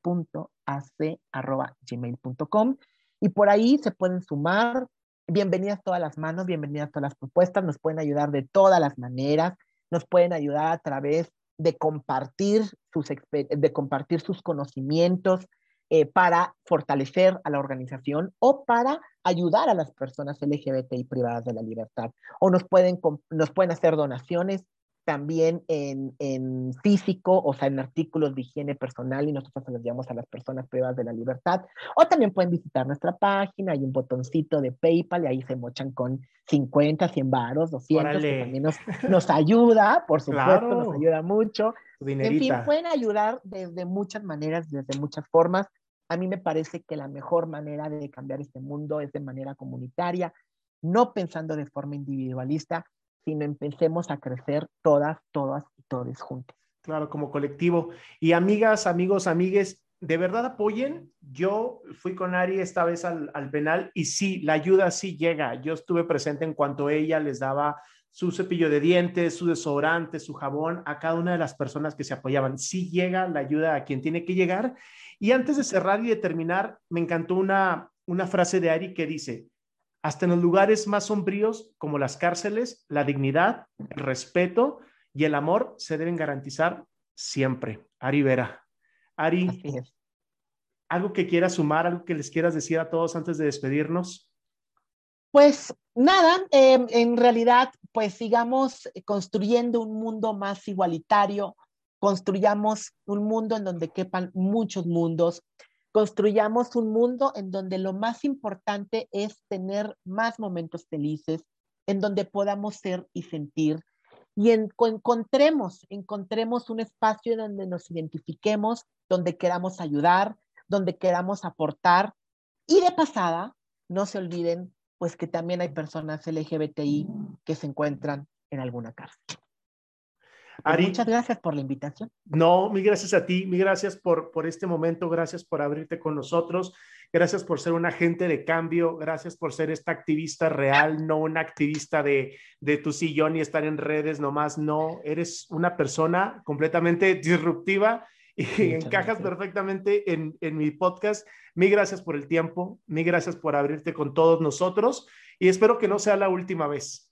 almas.cautivas.ac.gmail.com y por ahí se pueden sumar. Bienvenidas todas las manos, bienvenidas todas las propuestas, nos pueden ayudar de todas las maneras, nos pueden ayudar a través de compartir sus, de compartir sus conocimientos eh, para fortalecer a la organización o para ayudar a las personas LGBTI privadas de la libertad. O nos pueden, nos pueden hacer donaciones también en, en, físico, o sea, en artículos de higiene personal y nosotros se los llevamos a las personas privadas de la libertad. O también pueden visitar nuestra página, hay un botoncito de PayPal y ahí se mochan con 50, 100 varos, 200, que también nos, nos ayuda, por supuesto, nos ayuda mucho. En fin, pueden ayudar desde muchas maneras, desde muchas formas. A mí me parece que la mejor manera de cambiar este mundo es de manera comunitaria, no pensando de forma individualista, sino empecemos a crecer todas, todas y todos juntos. Claro, como colectivo. Y amigas, amigos, amigues, de verdad apoyen. Yo fui con Ari esta vez al, al, penal y sí, la ayuda sí llega. Yo estuve presente en cuanto ella les daba su cepillo de dientes, su desodorante, su jabón a cada una de las personas que se apoyaban. Sí llega la ayuda a quien tiene que llegar. Y antes de cerrar y de terminar, me encantó una, una frase de Ari que dice, hasta en los lugares más sombríos como las cárceles, la dignidad, el respeto y el amor se deben garantizar siempre. Ari Vera. Ari, ¿algo que quieras sumar, algo que les quieras decir a todos antes de despedirnos? Pues nada, em, en realidad, pues sigamos construyendo un mundo más igualitario, construyamos un mundo en donde quepan muchos mundos, construyamos un mundo en donde lo más importante es tener más momentos felices, en donde podamos ser y sentir, y encontremos, encontremos un espacio donde nos identifiquemos, donde queramos ayudar, donde queramos aportar, y de pasada, no se olviden, pues que también hay personas LGBTI que se encuentran en alguna cárcel. Pues muchas gracias por la invitación. No, mil gracias a ti, mil gracias por, por este momento, gracias por abrirte con nosotros, gracias por ser un agente de cambio, gracias por ser esta activista real, no una activista de, de tu sillón y estar en redes nomás, no, eres una persona completamente disruptiva y encajas perfectamente en, en mi podcast. Mil gracias por el tiempo, mil gracias por abrirte con todos nosotros y espero que no sea la última vez.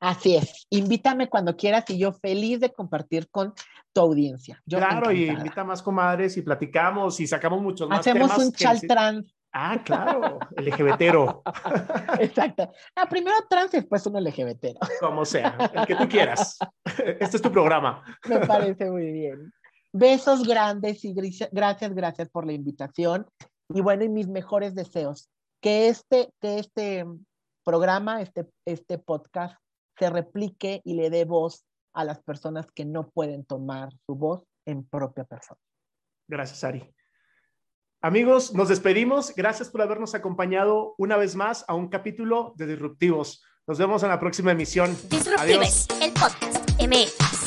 Así es, invítame cuando quieras y yo feliz de compartir con tu audiencia. claro, y invita más comadres y platicamos y sacamos muchos más Hacemos un chal trans. Ah, claro, LGBTero. Exacto. Ah, primero trans y después un LGBTero. Como sea, el que tú quieras. Este es tu programa. Me parece muy bien. Besos grandes y gracias, gracias por la invitación. Y bueno, y mis mejores deseos. Que este, que este programa, este, este podcast se replique y le dé voz a las personas que no pueden tomar su voz en propia persona. Gracias, Ari. Amigos, nos despedimos. Gracias por habernos acompañado una vez más a un capítulo de Disruptivos. Nos vemos en la próxima emisión. Disruptives, el podcast MX.